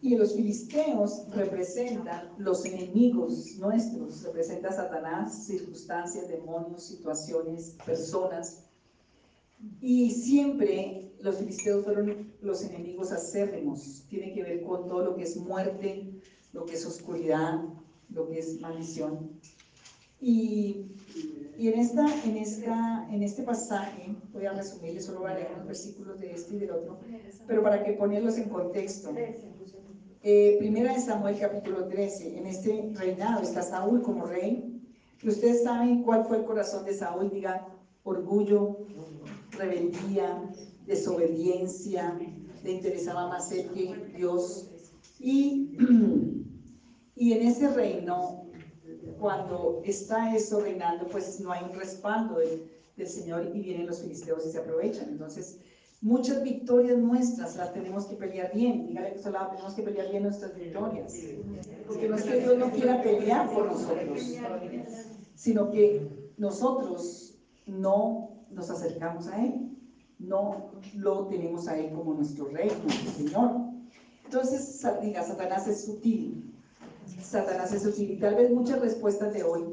Y los filisteos representan los enemigos nuestros, representa Satanás, circunstancias, demonios, situaciones, personas y siempre los filisteos fueron los enemigos acérrimos. Tiene que ver con todo lo que es muerte, lo que es oscuridad, lo que es maldición. Y, y en, esta, en, esta, en este pasaje, voy a resumirle, solo voy a leer unos versículos de este y del otro, pero para que ponerlos en contexto. Eh, primera de Samuel capítulo 13, en este reinado está Saúl como rey. Y ustedes saben cuál fue el corazón de Saúl, digan, orgullo, rebeldía, desobediencia, le interesaba más él que Dios. Y, (clears throat) y en ese reino, cuando está eso reinando, pues no hay un respaldo del, Señor y vienen los filisteos y se aprovechan. Entonces, muchas victorias nuestras las tenemos que pelear bien. Dígale que lado tenemos que pelear bien nuestras victorias. Porque no es que Dios no quiera pelear por nosotros, sino que nosotros no nos acercamos a Él. No lo tenemos a Él como nuestro Rey, nuestro Señor. Entonces, diga, Satanás es sutil. Satanás es sutil. Y tal vez muchas respuestas de hoy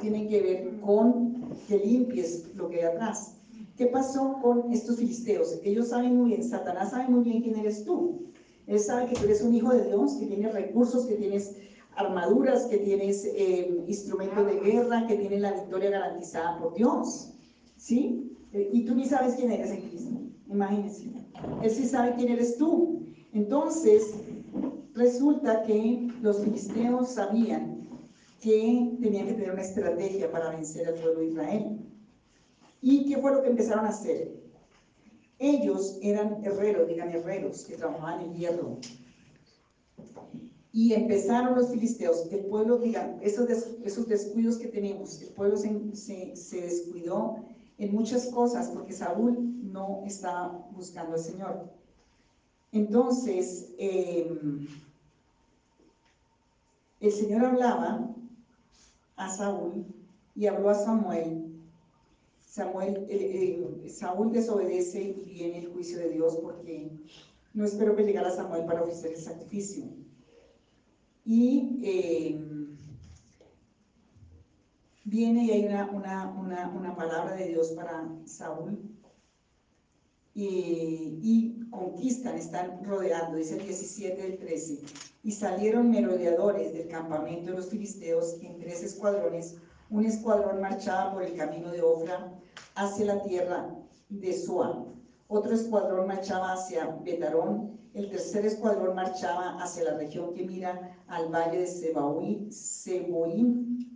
tienen que ver con que limpies lo que hay atrás. ¿Qué pasó con estos filisteos? Ellos saben muy bien, Satanás sabe muy bien quién eres tú. Él sabe que tú eres un hijo de Dios, que tienes recursos, que tienes armaduras, que tienes eh, instrumentos de guerra, que tienes la victoria garantizada por Dios. ¿Sí? Eh, y tú ni sabes quién eres en Cristo, imagínense. Él sí sabe quién eres tú. Entonces, resulta que los filisteos sabían que tenían que tener una estrategia para vencer al pueblo de Israel. ¿Y qué fue lo que empezaron a hacer? Ellos eran herreros, digan herreros, que trabajaban en hierro. Y empezaron los filisteos, el pueblo, digan, esos, esos descuidos que tenemos, el pueblo se, se, descuidó en muchas cosas porque Saúl no estaba buscando al Señor. Entonces, em, el Señor hablaba a Saúl y habló a Samuel. Samuel Saúl desobedece y viene el juicio de Dios porque no espero que llegara Samuel para ofrecer el sacrificio. Y em, viene y hay una, una, una, palabra de Dios para Saúl. Y, conquistan, están rodeando, dice el 17 del 13, y salieron merodeadores del campamento de los filisteos en tres escuadrones, un escuadrón marchaba por el camino de Ofra hacia la tierra de Suá, otro escuadrón marchaba hacia Betarón, el tercer escuadrón marchaba hacia la región que mira al valle de Seboín,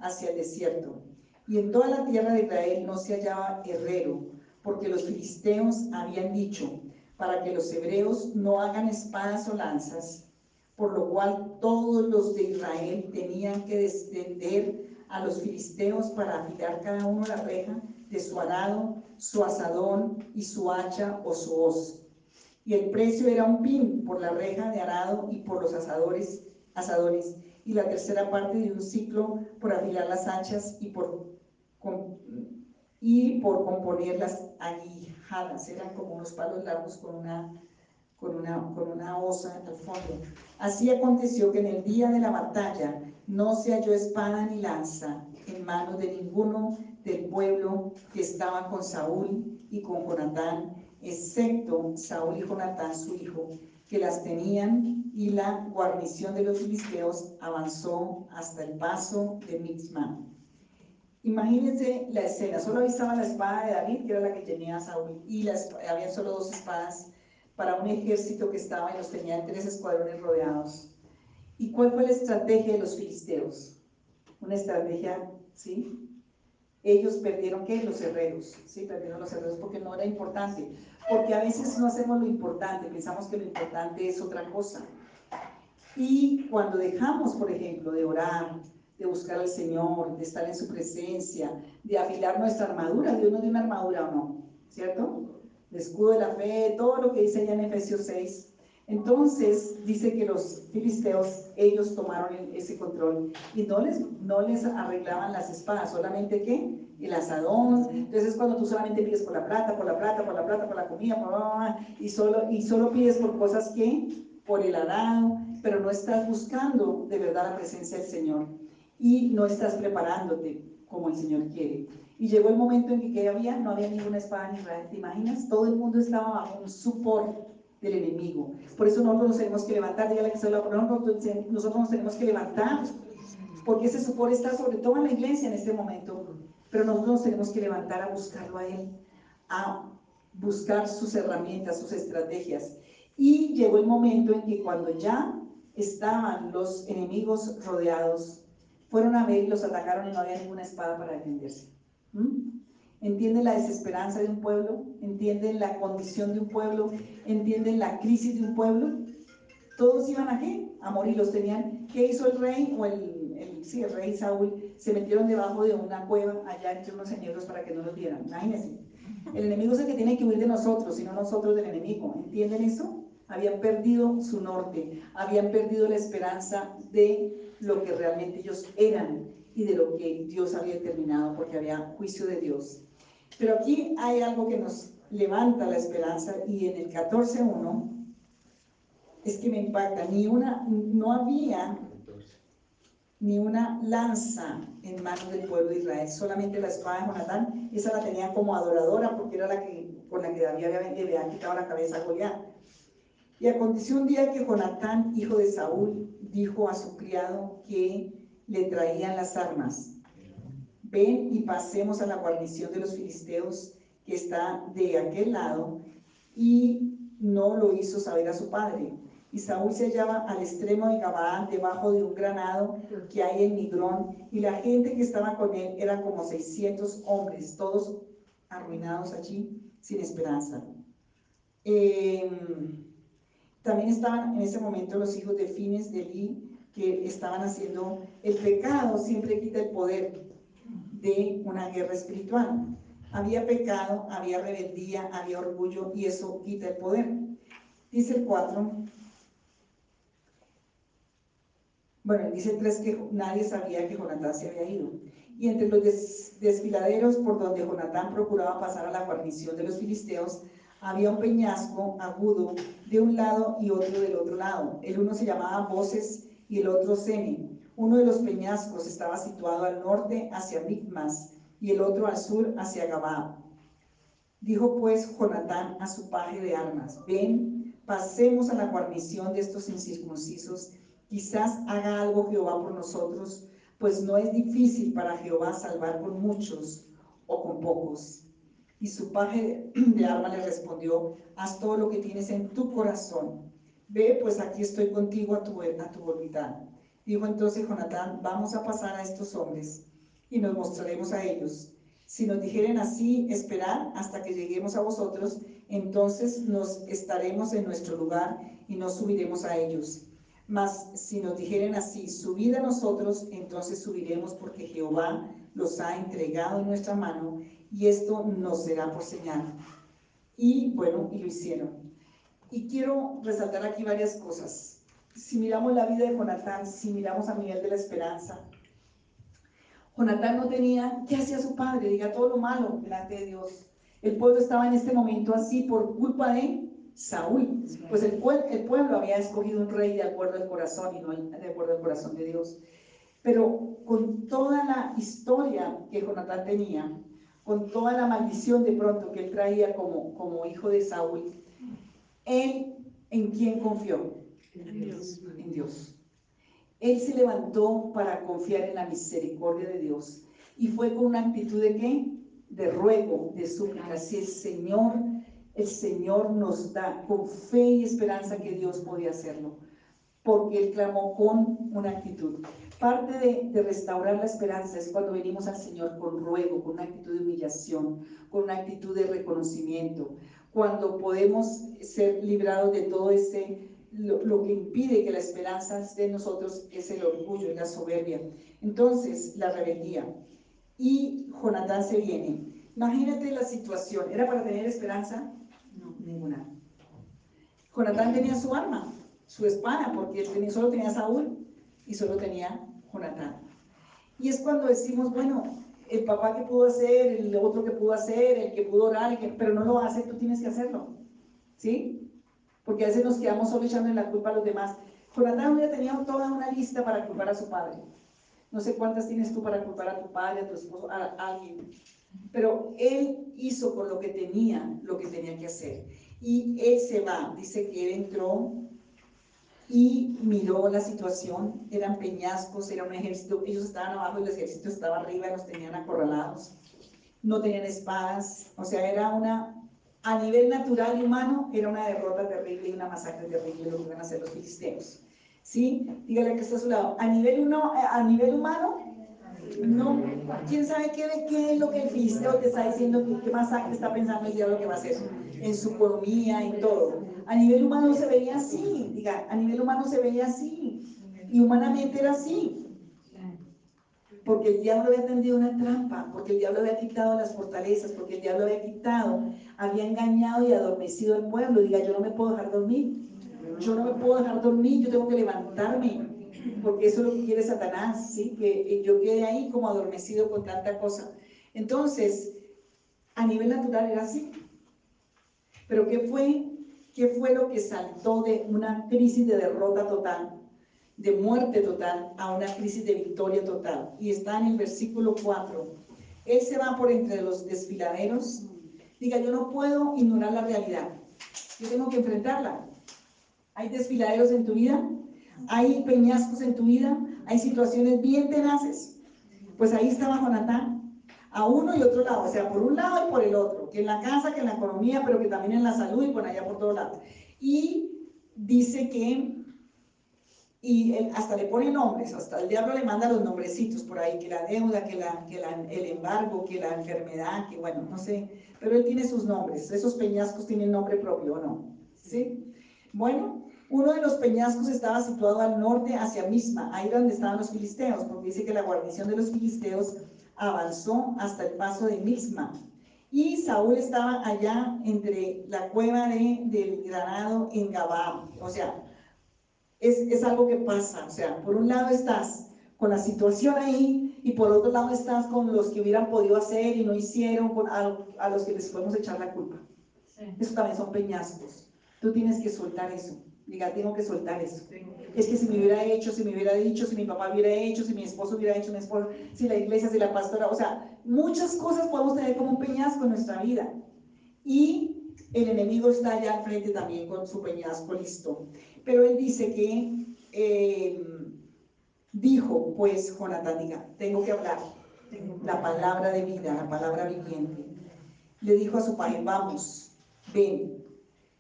hacia el desierto. Y en toda la tierra de Israel no se hallaba herrero, porque los filisteos habían dicho, para que los hebreos no hagan espadas o lanzas, por lo cual todos los de Israel tenían que descender a los filisteos para afilar cada uno la reja de su arado, su asadón y su hacha o su hoz. Y el precio era un pin por la reja de arado y por los asadores, y la tercera parte de un ciclo por afilar las hachas y por y por componer las aguijadas. Eran como unos palos largos con una, con una, con una osa al fondo. Así aconteció que en el día de la batalla no se halló espada ni lanza en manos de ninguno del pueblo que estaba con Saúl y con Jonatán, excepto Saúl y Jonatán su hijo, que las tenían, y la guarnición de los filisteos avanzó hasta el paso de Mixma. Imagínense la escena, solo avisaban la espada de David, que era la que tenía Saúl, y había solo dos espadas para un ejército que estaba y los tenía en tres escuadrones rodeados. ¿Y cuál fue la estrategia de los filisteos? Una estrategia, ¿sí? Ellos perdieron, ¿qué? Los herreros, ¿sí? Perdieron los herreros porque no era importante. Porque a veces no hacemos lo importante, pensamos que lo importante es otra cosa. Y cuando dejamos, por ejemplo, de orar, de buscar al Señor, de estar en su presencia, de afilar nuestra armadura. Dios nos dio una armadura o no, ¿cierto? El escudo de la fe, todo lo que dice allá en Efesios 6. Entonces dice que los filisteos, ellos tomaron ese control y no les, no les arreglaban las espadas, solamente que el asadón. Entonces cuando tú solamente pides por la plata, por la plata, por la plata, por la comida, por, y, solo, y solo pides por cosas que, por el arado, pero no estás buscando de verdad la presencia del Señor y no estás preparándote como el Señor quiere. Y llegó el momento en que ¿qué había? no había ninguna espada en Israel. ¿Te imaginas? Todo el mundo estaba bajo un support del enemigo. Por eso nosotros nos tenemos que levantar, dígale que lo nosotros, nos tenemos que levantar, porque ese support está sobre todo en la iglesia en este momento. Pero nosotros nos tenemos que levantar a buscarlo a Él, a buscar sus herramientas, sus estrategias. Y llegó el momento en que cuando ya estaban los enemigos rodeados, fueron a ver y los atacaron y no había ninguna espada para defenderse. ¿Mm? ¿Entienden la desesperanza de un pueblo? ¿Entienden la condición de un pueblo? ¿Entienden la crisis de un pueblo? Todos iban a qué? A morir, los tenían. ¿Qué hizo el rey o el, el, sí, el rey Saúl? Se metieron debajo de una cueva allá entre unos señores para que no los vieran. Imagínense. El enemigo es el que tiene que huir de nosotros, sino nosotros del enemigo. ¿Entienden eso? Habían perdido su norte, habían perdido la esperanza de lo que realmente ellos eran y de lo que Dios había determinado, porque había juicio de Dios. Pero aquí hay algo que nos levanta la esperanza y en el 14.1 es que me impacta, ni una, no había ni una lanza en manos del pueblo de Israel, solamente la espada de Jonatán, esa la tenían como adoradora porque era la que, con la que David había, quitado la cabeza a Goliat. Y aconteció un día que Jonatán, hijo de Saúl, dijo a su criado que le traían las armas, ven y pasemos a la guarnición de los filisteos que está de aquel lado, y no lo hizo saber a su padre. Y Saúl se hallaba al extremo de Gabaa, debajo de un granado que hay en Migrón, y la gente que estaba con él era como 600 hombres, todos arruinados allí, sin esperanza. Em, también estaban en ese momento los hijos de Fines de Eli, que estaban haciendo el pecado, siempre quita el poder de una guerra espiritual. Había pecado, había rebeldía, había orgullo y eso quita el poder. Dice el 4. Bueno, dice el 3 que nadie sabía que Jonatán se había ido. Y entre los desfiladeros por donde Jonatán procuraba pasar a la guarnición de los filisteos, había un peñasco agudo de un lado y otro del otro lado. El uno se llamaba Voces y el otro Sene. Uno de los peñascos estaba situado al norte hacia Micmas y el otro al sur hacia Gabá. Dijo pues Jonatán a su paje de armas, ven, pasemos a la guarnición de estos incircuncisos, quizás haga algo Jehová por nosotros, pues no es difícil para Jehová salvar con muchos o con pocos. Y su paje (clears throat) de armas le respondió, haz todo lo que tienes en tu corazón. Ve, pues aquí estoy contigo a tu, a tu voluntad. Dijo entonces Jonatán, vamos a pasar a estos hombres y nos mostraremos a ellos. Si nos dijeren así, esperar hasta que lleguemos a vosotros, entonces nos estaremos en nuestro lugar y nos subiremos a ellos. Mas si nos dijeren así, subid a nosotros, entonces subiremos porque Jehová los ha entregado en nuestra mano y esto nos será por señal. Y bueno, y lo hicieron. Y quiero resaltar aquí varias cosas. Si miramos la vida de Jonatán, si miramos a nivel de la esperanza, Jonatán no tenía, ¿qué hacía su padre? Diga todo lo malo delante de Dios. El pueblo estaba en este momento así por culpa de Saúl. Pues el, el pueblo había escogido un rey de acuerdo al corazón y no de acuerdo al corazón de Dios. Pero con toda la historia que Jonatán tenía, con toda la maldición de pronto que él traía como, como hijo de Saúl, él en quién confió? En Dios. En Dios. Él se levantó para confiar en la misericordia de Dios y fue con una actitud de qué? De ruego, de súplica. Si el Señor, el Señor nos da con fe y esperanza que Dios podía hacerlo, porque él clamó con una actitud. Parte de, restaurar la esperanza es cuando venimos al Señor con ruego, con una actitud de humillación, con una actitud de reconocimiento, cuando podemos ser librados de todo ese, lo, que impide que la esperanza esté en nosotros es el orgullo y la soberbia. Entonces, la rebeldía. Y Jonatán se viene. Imagínate la situación. ¿Era para tener esperanza? No, ninguna. Jonatán tenía su arma, su espada, porque él solo tenía Saúl y solo tenía Jonatán. Y es cuando decimos, bueno, el papá que pudo hacer, el otro que pudo hacer, el que pudo orar, pero no lo hace, tú tienes que hacerlo. ¿Sí? Porque a veces nos quedamos solo echando la culpa a los demás. Jonatán hubiera tenido toda una lista para culpar a su padre. No sé cuántas tienes tú para culpar a tu padre, a tu esposo, a alguien. Pero él hizo con lo que tenía, lo que tenía que hacer. Y él se va. Dice que él entró y miró la situación, eran peñascos, era un ejército, ellos estaban abajo y el ejército estaba arriba, los tenían acorralados, no tenían espadas, o sea, era una, a nivel natural y humano, era una derrota terrible y una masacre terrible lo que iban a hacer los filisteos. ¿Sí? Dígale que está a su lado. A nivel, uno, a nivel humano, no, quién sabe qué, qué es lo que el filisteo te está diciendo, qué, masacre está pensando el diablo que va a hacer en su economía, en todo. A nivel humano se veía así, diga, a nivel humano se veía así. Y humanamente era así. Porque el diablo había tendido una trampa, porque el diablo había quitado las fortalezas, porque el diablo había quitado, había engañado y adormecido al pueblo. Diga, yo no me puedo dejar dormir. Yo no me puedo dejar dormir, yo tengo que levantarme. Porque eso es lo que quiere Satanás, ¿sí? Que yo quede ahí como adormecido con tanta cosa. Entonces, a nivel natural era así. Pero ¿qué fue ¿Qué fue lo que saltó de una crisis de derrota total, de muerte total, a una crisis de victoria total? Y está en el versículo 4. Él se va por entre los desfiladeros. Diga, yo no puedo ignorar la realidad. Yo tengo que enfrentarla. Hay desfiladeros en tu vida, hay peñascos en tu vida, hay situaciones bien tenaces. Pues ahí estaba Jonatán a uno y otro lado, o sea, por un lado y por el otro, que en la casa, que en la economía, pero que también en la salud y por allá por todos lados. Y dice que y hasta le pone nombres, hasta el diablo le manda los nombrecitos por ahí, que la deuda, que, la, que el embargo, que la enfermedad, que bueno, no sé, pero él tiene sus nombres, esos peñascos tienen nombre propio, ¿o no? ¿Sí? Bueno, uno de los peñascos estaba situado al norte hacia Misma, ahí donde estaban los filisteos, porque dice que la guarnición de los filisteos avanzó hasta el paso de Misma. Y Saúl estaba allá entre la cueva de, del granado en Gabá. O sea, es, es algo que pasa. O sea, por un lado estás con la situación ahí y por otro lado estás con los que hubieran podido hacer y no hicieron, con, a, los que les podemos echar la culpa. Eso también son peñascos. Tú tienes que soltar eso. Diga, tengo que soltar eso. Es que si me hubiera hecho, si me hubiera dicho, si mi papá hubiera hecho, si mi esposo hubiera hecho, mi esposo, si la iglesia, si la pastora, o sea, muchas cosas podemos tener como un peñasco en nuestra vida. Y el enemigo está allá al frente también con su peñasco listo. Pero él dice que eh, dijo, pues, Jonathan, diga, tengo que hablar la palabra de vida, la palabra viviente. Le dijo a su padre, vamos, ven,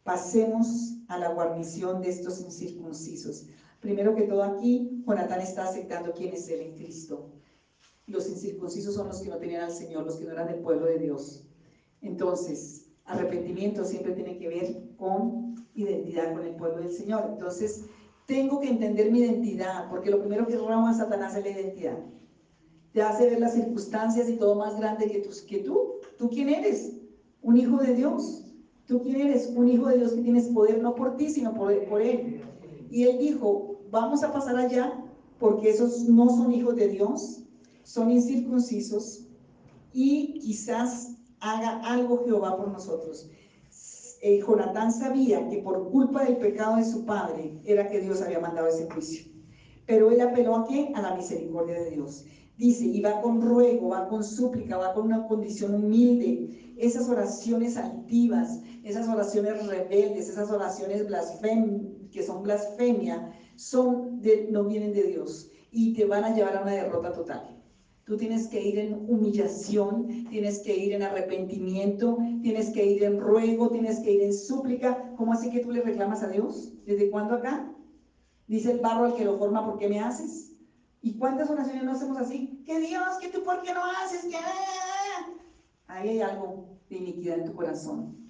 pasemos a la guarnición de estos incircuncisos. Primero que todo aquí, Jonatán está aceptando quién es Él en Cristo. Los incircuncisos son los que no tenían al Señor, los que no eran del pueblo de Dios. Entonces, arrepentimiento siempre tiene que ver con identidad con el pueblo del Señor. Entonces, tengo que entender mi identidad, porque lo primero que roba a Satanás es la identidad. Te hace ver las circunstancias y todo más grande que tú. Que tú. ¿Tú quién eres? Un hijo de Dios. ¿Tú quién eres? Un hijo de Dios que tienes poder no por ti, sino por, por Él. Y Él dijo, vamos a pasar allá porque esos no son hijos de Dios, son incircuncisos y quizás haga algo Jehová por nosotros. Eh, Jonatán sabía que por culpa del pecado de su padre era que Dios había mandado ese juicio. Pero él apeló a qué? A la misericordia de Dios. Dice, y va con ruego, va con súplica, va con una condición humilde. Esas oraciones altivas, esas oraciones rebeldes, esas oraciones que son blasfemia, son de, no vienen de Dios y te van a llevar a una derrota total. Tú tienes que ir en humillación, tienes que ir en arrepentimiento, tienes que ir en ruego, tienes que ir en súplica. ¿Cómo así que tú le reclamas a Dios? ¿Desde cuándo acá? Dice el barro al que lo forma, ¿por qué me haces? ¿Y cuántas oraciones no hacemos así? Que Dios, que tú por qué no haces. Ahí hay algo de iniquidad en tu corazón.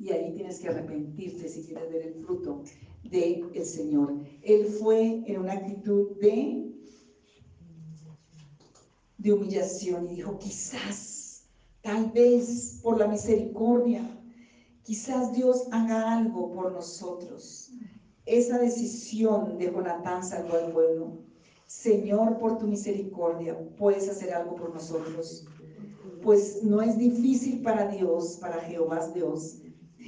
Y ahí tienes que arrepentirte si quieres ver el fruto del el Señor. Él fue en una actitud de, de humillación y dijo, quizás, tal vez por la misericordia, quizás Dios haga algo por nosotros. Esa decisión de Jonatán salvó al pueblo. Señor, por tu misericordia, puedes hacer algo por nosotros. Pues no es difícil para Dios, para Jehová Dios,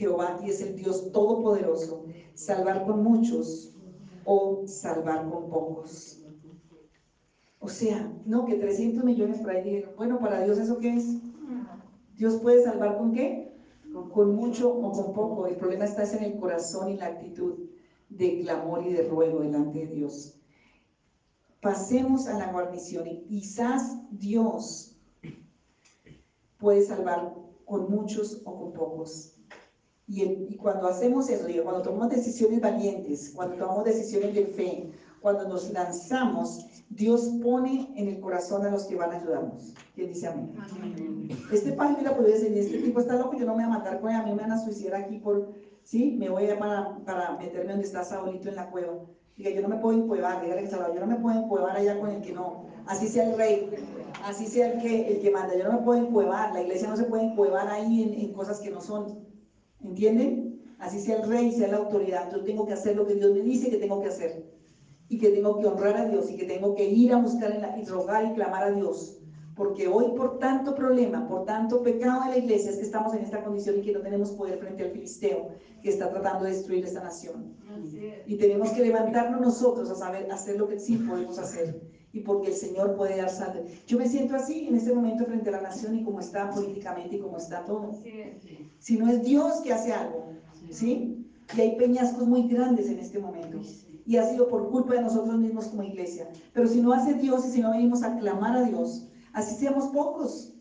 Jehová y es el Dios todopoderoso, salvar con muchos o salvar con pocos. O sea, no, que 300 millones por ahí bueno, para Dios eso qué es? Dios puede salvar con qué? Con mucho o con poco. El problema está en el corazón y la actitud de clamor y de ruego delante de Dios. Pasemos a la guarnición y quizás Dios puede salvar con muchos o con pocos. Y, cuando hacemos eso, cuando tomamos decisiones valientes, cuando tomamos decisiones de fe, cuando nos lanzamos, Dios pone en el corazón a los que van a ayudarnos. ¿Quién dice amén? Este padre mira, puede decir, este tipo está loco, yo no me voy a matar con él, a mí me van a suicidar aquí por, ¿sí? Me voy a para, para meterme donde está Saulito en la cueva. Diga, yo no me puedo encuevar, dígale yo no me puedo encuevar allá con el que no. Así sea el rey, así sea el que, el que manda, yo no me puedo encuevar, la iglesia no se puede encuevar ahí en, en cosas que no son. ¿Entienden? Así sea el rey, sea la autoridad. Yo tengo que hacer lo que Dios me dice que tengo que hacer. Y que tengo que honrar a Dios y que tengo que ir a buscar y rogar y clamar a Dios. Porque hoy por tanto problema, por tanto pecado de la iglesia es que estamos en esta condición y que no tenemos poder frente al filisteo que está tratando de destruir esta nación. Y tenemos que levantarnos nosotros a saber hacer lo que sí podemos hacer y porque el Señor puede dar salud. Yo me siento así en este momento frente a la nación y como está políticamente y como está todo. Si no es Dios que hace algo, ¿sí? Y hay peñascos muy grandes en este momento. Y ha sido por culpa de nosotros mismos como iglesia. Pero si no hace Dios y si no venimos a clamar a Dios, así seamos pocos.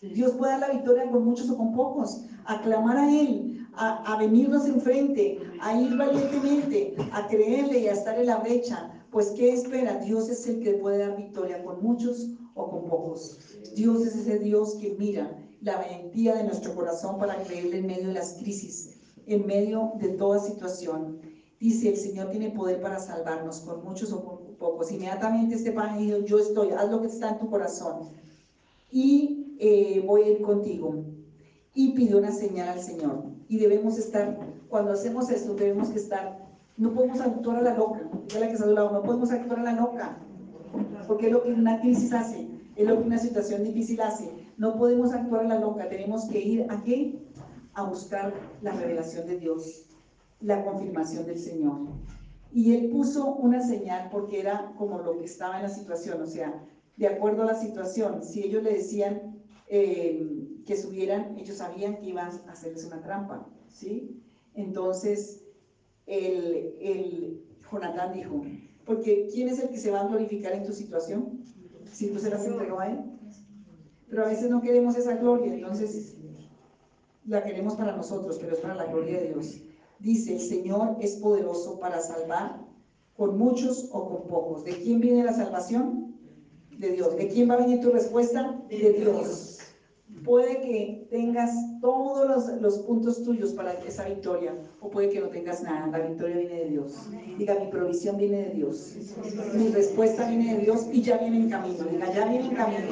Dios puede dar la victoria con muchos o con pocos. A clamar a Él, a, a venirnos enfrente, a ir valientemente, a creerle y a estar en la brecha, Pues ¿qué espera? Dios es el que puede dar victoria con muchos o con pocos. Dios es ese Dios que mira la valentía de nuestro corazón para creerle en medio de las crisis, en medio de toda situación. Dice, el Señor tiene poder para salvarnos con muchos o con pocos. Inmediatamente este pan dijo, yo estoy, haz lo que está en tu corazón. Y eh, voy a ir contigo. Y pidió una señal al Señor. Y debemos estar, cuando hacemos esto, debemos que estar, no podemos actuar a la loca. la que lado, no podemos actuar a la loca. Porque es lo que una crisis hace, es lo que una situación difícil hace. No podemos actuar a la loca, tenemos que ir a qué? A buscar la revelación de Dios, la confirmación del Señor. Y él puso una señal porque era como lo que estaba en la situación, o sea, de acuerdo a la situación, si ellos le decían eh, que subieran, ellos sabían que iban a hacerles una trampa, ¿sí? Entonces, el, el Jonatán dijo, porque ¿quién es el que se va a glorificar en tu situación? Si tú se las entregó a él. Pero a veces no queremos esa gloria, entonces la queremos para nosotros, pero es para la gloria de Dios. Dice, el Señor es poderoso para salvar con muchos o con pocos. ¿De quién viene la salvación? De Dios. ¿De quién va a venir tu respuesta? De Dios. Puede que tengas todos los, los, puntos tuyos para esa victoria o puede que no tengas nada. La victoria viene de Dios. Diga, mi provisión viene de Dios. Mi respuesta viene de Dios y ya viene en camino. Diga, ya viene en camino.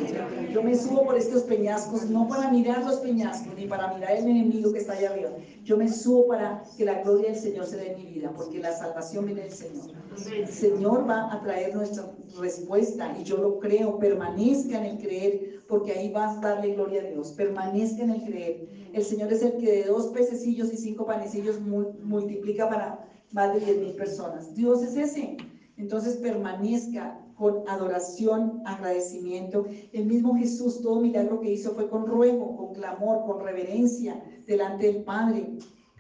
Yo me subo por estos peñascos no para mirar los peñascos ni para mirar el enemigo que está allá arriba. Yo me subo para que la gloria del Señor se dé en mi vida porque la salvación viene del Señor. El Señor va a traer nuestra respuesta y yo lo creo. Permanezca en el creer porque ahí vas a darle gloria a Dios. Permanezca en el creer. El Señor es el que de dos pececillos y cinco panecillos multiplica para más de diez mil personas. Dios es ese. Entonces permanezca con adoración, agradecimiento. El mismo Jesús, todo milagro que hizo fue con ruego, con clamor, con reverencia delante del Padre.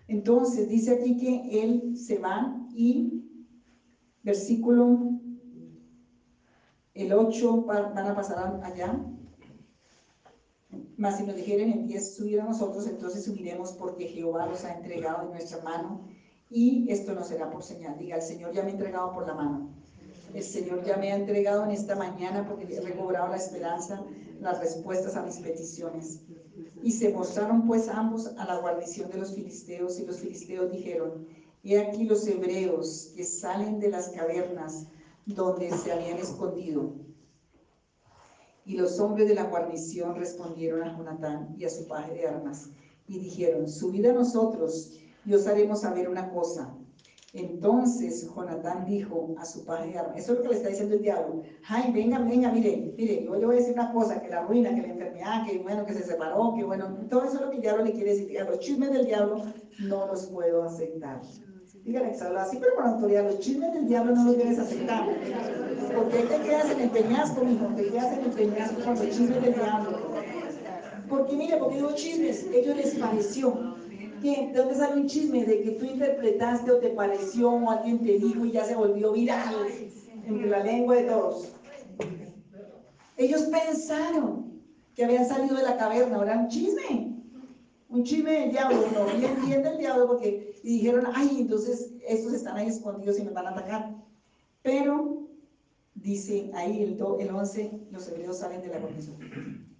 Entonces dice aquí que Él se va y versículo el 8 van a pasar allá. Mas si nos dijeren en 10 subir a nosotros, entonces subiremos porque Jehová los ha entregado en nuestra mano y esto no será por señal. Diga, el Señor ya me ha entregado por la mano. El Señor ya me ha entregado en esta mañana porque he recobrado la esperanza, las respuestas a mis peticiones. Y se mostraron pues ambos a la guarnición de los filisteos y los filisteos dijeron, he aquí los hebreos que salen de las cavernas donde se habían escondido. Y los hombres de la guarnición respondieron a Jonatán y a su paje de armas y dijeron, subid a nosotros y os haremos saber una cosa. Entonces Jonatán dijo a su paje de armas, eso es lo que le está diciendo el diablo, ay, venga, venga, mire, mire, yo le voy a decir una cosa, que la ruina, que la enfermedad, que bueno, que se separó, que bueno, todo eso es lo que el diablo le quiere decir, a los chismes del diablo no los puedo aceptar. Dígale que así, pero con autoridad, los chismes del diablo no los debes aceptar. Porque ahí te quedas en el peñasco, mijo, te quedas en el peñasco con los chismes del diablo. Porque mire, porque digo chismes, ellos les pareció ¿De dónde sale un chisme? De que tú interpretaste o te pareció o alguien te dijo y ya se volvió viral entre la lengua de todos. Ellos pensaron que habían salido de la caverna, ahora un chisme. Un chisme del diablo, no bien, bien del diablo, porque y dijeron, ay, entonces estos están ahí escondidos y nos van a atacar. Pero dice ahí el, el 11, los hebreos salen de la condición.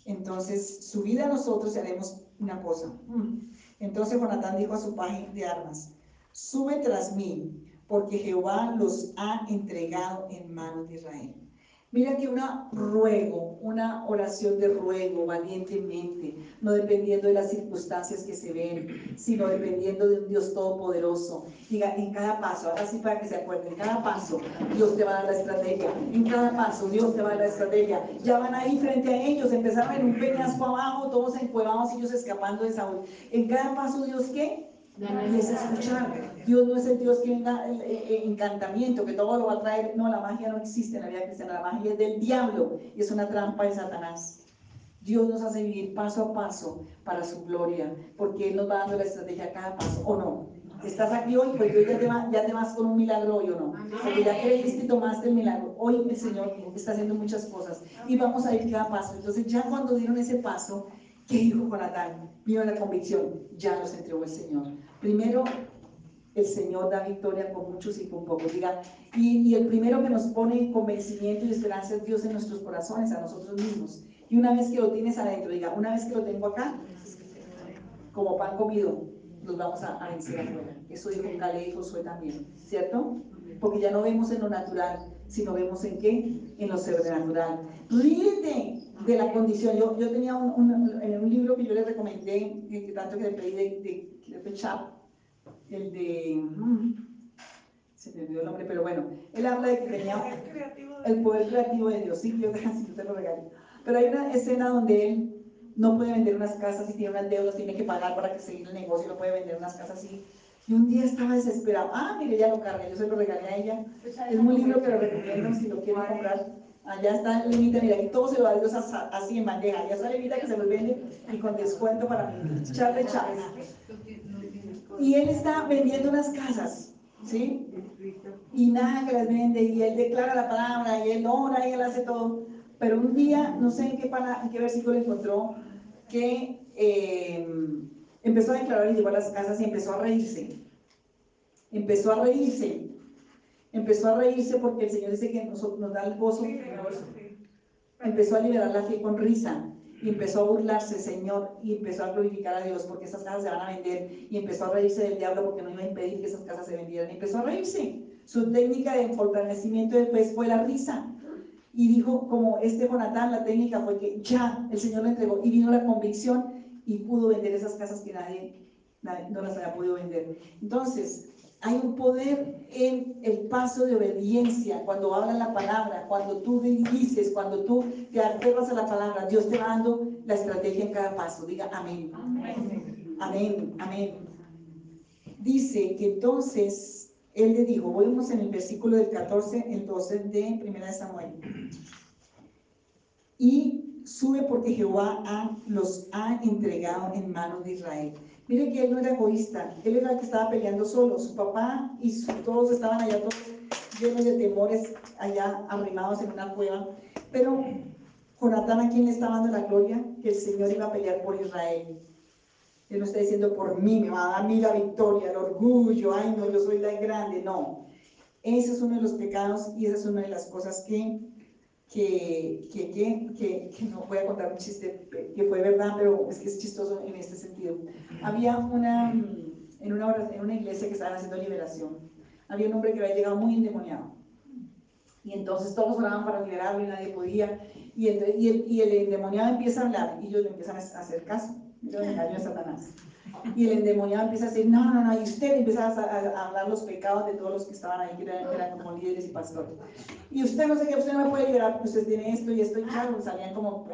Entonces, subida a nosotros y haremos una cosa. Entonces Jonatán dijo a su paje de armas, sube tras mí, porque Jehová los ha entregado en manos de Israel. Mira que una ruego, una oración de ruego valientemente, no dependiendo de las circunstancias que se ven, sino dependiendo de un Dios todopoderoso. Diga, en cada paso, ahora sí para que se acuerden, en cada paso Dios te va a dar la estrategia, en cada paso Dios te va a dar la estrategia. Ya van ahí frente a ellos, empezaron en un peñasco abajo, todos encuevados, ellos escapando de Saúl. En cada paso Dios, ¿qué? Y es escuchar. Dios no es el Dios que venga el, encantamiento, que todo lo va a traer. No, la magia no existe en la vida cristiana. La magia es del diablo y es una trampa de Satanás. Dios nos hace vivir paso a paso para su gloria, porque Él nos va dando la estrategia a cada paso, ¿o no? Estás aquí hoy, pues Dios ya te, ya te vas con un milagro hoy o no. Porque ya creíste y tomaste el milagro. Hoy el Señor está haciendo muchas cosas y vamos a ir cada paso. Entonces, ya cuando dieron ese paso, ¿qué dijo Jonatán? Vino la convicción, ya los entregó el Señor. Primero, el Señor da victoria con muchos y con pocos. Diga, y, el primero que nos pone convencimiento y esperanza es Dios en nuestros corazones, a nosotros mismos. Y una vez que lo tienes adentro, diga, una vez que lo tengo acá, como pan comido, nos vamos a, vencer afuera. Eso dijo Caleb y Josué también, ¿cierto? Porque ya no vemos en lo natural, sino vemos en qué? En lo sobrenatural. Lídete de la condición. Yo, yo tenía un, en un libro que yo le recomendé, que tanto que le pedí de, de, de Chap, el de... Se me olvidó el nombre, pero bueno, él habla de que tenía el poder creativo de Dios. Sí, yo casi (laughs) te lo regalo. Pero hay una escena donde él no puede vender unas casas y tiene unas deudas, tiene que pagar para que seguir el negocio, no puede vender unas casas así. Y un día estaba desesperado. Ah, mire, ya lo cargué, yo se lo regalé a ella. Es un libro que lo recomiendo si lo quieren comprar. Allá está el Levita, mira, aquí todo se lo da Dios así en bandeja. Allá está el Levita que se los vende y con descuento para mí. Charle Chávez. Y él está vendiendo unas casas, ¿sí? Y nada que las vende, y él declara la palabra, y él ora, y él hace todo. Pero un día, no sé en qué, para, en qué versículo encontró, que eh, empezó a declarar y llegó a las casas y empezó a reírse. Empezó a reírse. Empezó a reírse porque el Señor dice que nos, nos da el gozo. Empezó a liberar la fe con risa y empezó a burlarse, Señor, y empezó a glorificar a Dios porque esas casas se van a vender y empezó a reírse del diablo porque no iba a impedir que esas casas se vendieran. Y empezó a reírse. Su técnica de fortalecimiento después fue la risa. Y dijo, como este Jonatán, la técnica fue que ya el Señor le entregó y vino la convicción y pudo vender esas casas que nadie, no las había podido vender. Entonces, hay un poder en el paso de obediencia, cuando habla la palabra, cuando tú dices, cuando tú te aferras a la palabra, Dios te va dando la estrategia en cada paso. Diga amén. Amén, amén. amén. Dice que entonces él le dijo, volvemos en el versículo del 14, el 12 de Primera de Samuel. Y sube porque Jehová los ha entregado en manos de Israel. Mire que él no era egoísta, él era el que estaba peleando solo. Su papá y todos estaban allá, todos llenos de temores, allá arrimados en una cueva. Pero Jonatán, ¿a quién le estaba dando la gloria? Que el Señor iba a pelear por Israel. Él no está diciendo por mí, me va a dar a mí la victoria, el orgullo, ay no, yo soy la grande, no. Ese es uno de los pecados y esa es una de las cosas que, que, que, que, que no voy a contar un chiste que fue verdad, pero es que es chistoso en este sentido. Había una, en una, en una iglesia que estaban haciendo liberación, había un hombre que había llegado muy endemoniado. Y entonces todos oraban para liberarlo y nadie podía. Y el, y el, y el endemoniado empieza a hablar y ellos le empiezan a hacer caso el engaño de Satanás. Y el endemoniado empieza a decir, no, no, no, y usted empieza a, hablar los pecados de todos los que estaban ahí, que eran, como líderes y pastores. Y usted no sé qué, usted no me puede liberar porque usted tiene esto y esto, y claro, salían como,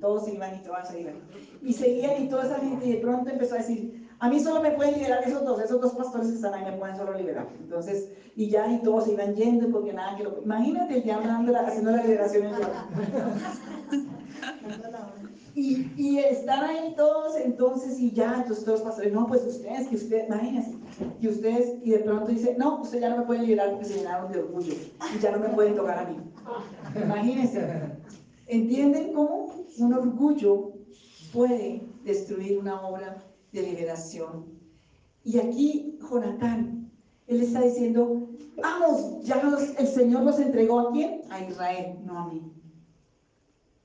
todos se iban y todas se iban. Y seguían y toda esa gente, y de pronto empezó a decir, a mí solo me pueden liberar esos dos, esos dos pastores que están ahí me pueden solo liberar. Entonces, y ya, y todos se iban yendo porque nada que lo... Imagínate el diablo haciendo la liberación en (laughs) (laughs) Y, y están ahí todos entonces y ya, entonces todos los pastores, no, pues ustedes, que ustedes, imagínense, y ustedes, y de pronto dice, no, usted ya no me pueden liberar porque se llenaron de orgullo y ya no me pueden tocar a mí. Imagínense. ¿Entienden cómo un orgullo puede destruir una obra de liberación? Y aquí Jonatán, él está diciendo, vamos, ya el Señor los entregó a quién? A Israel, no a mí.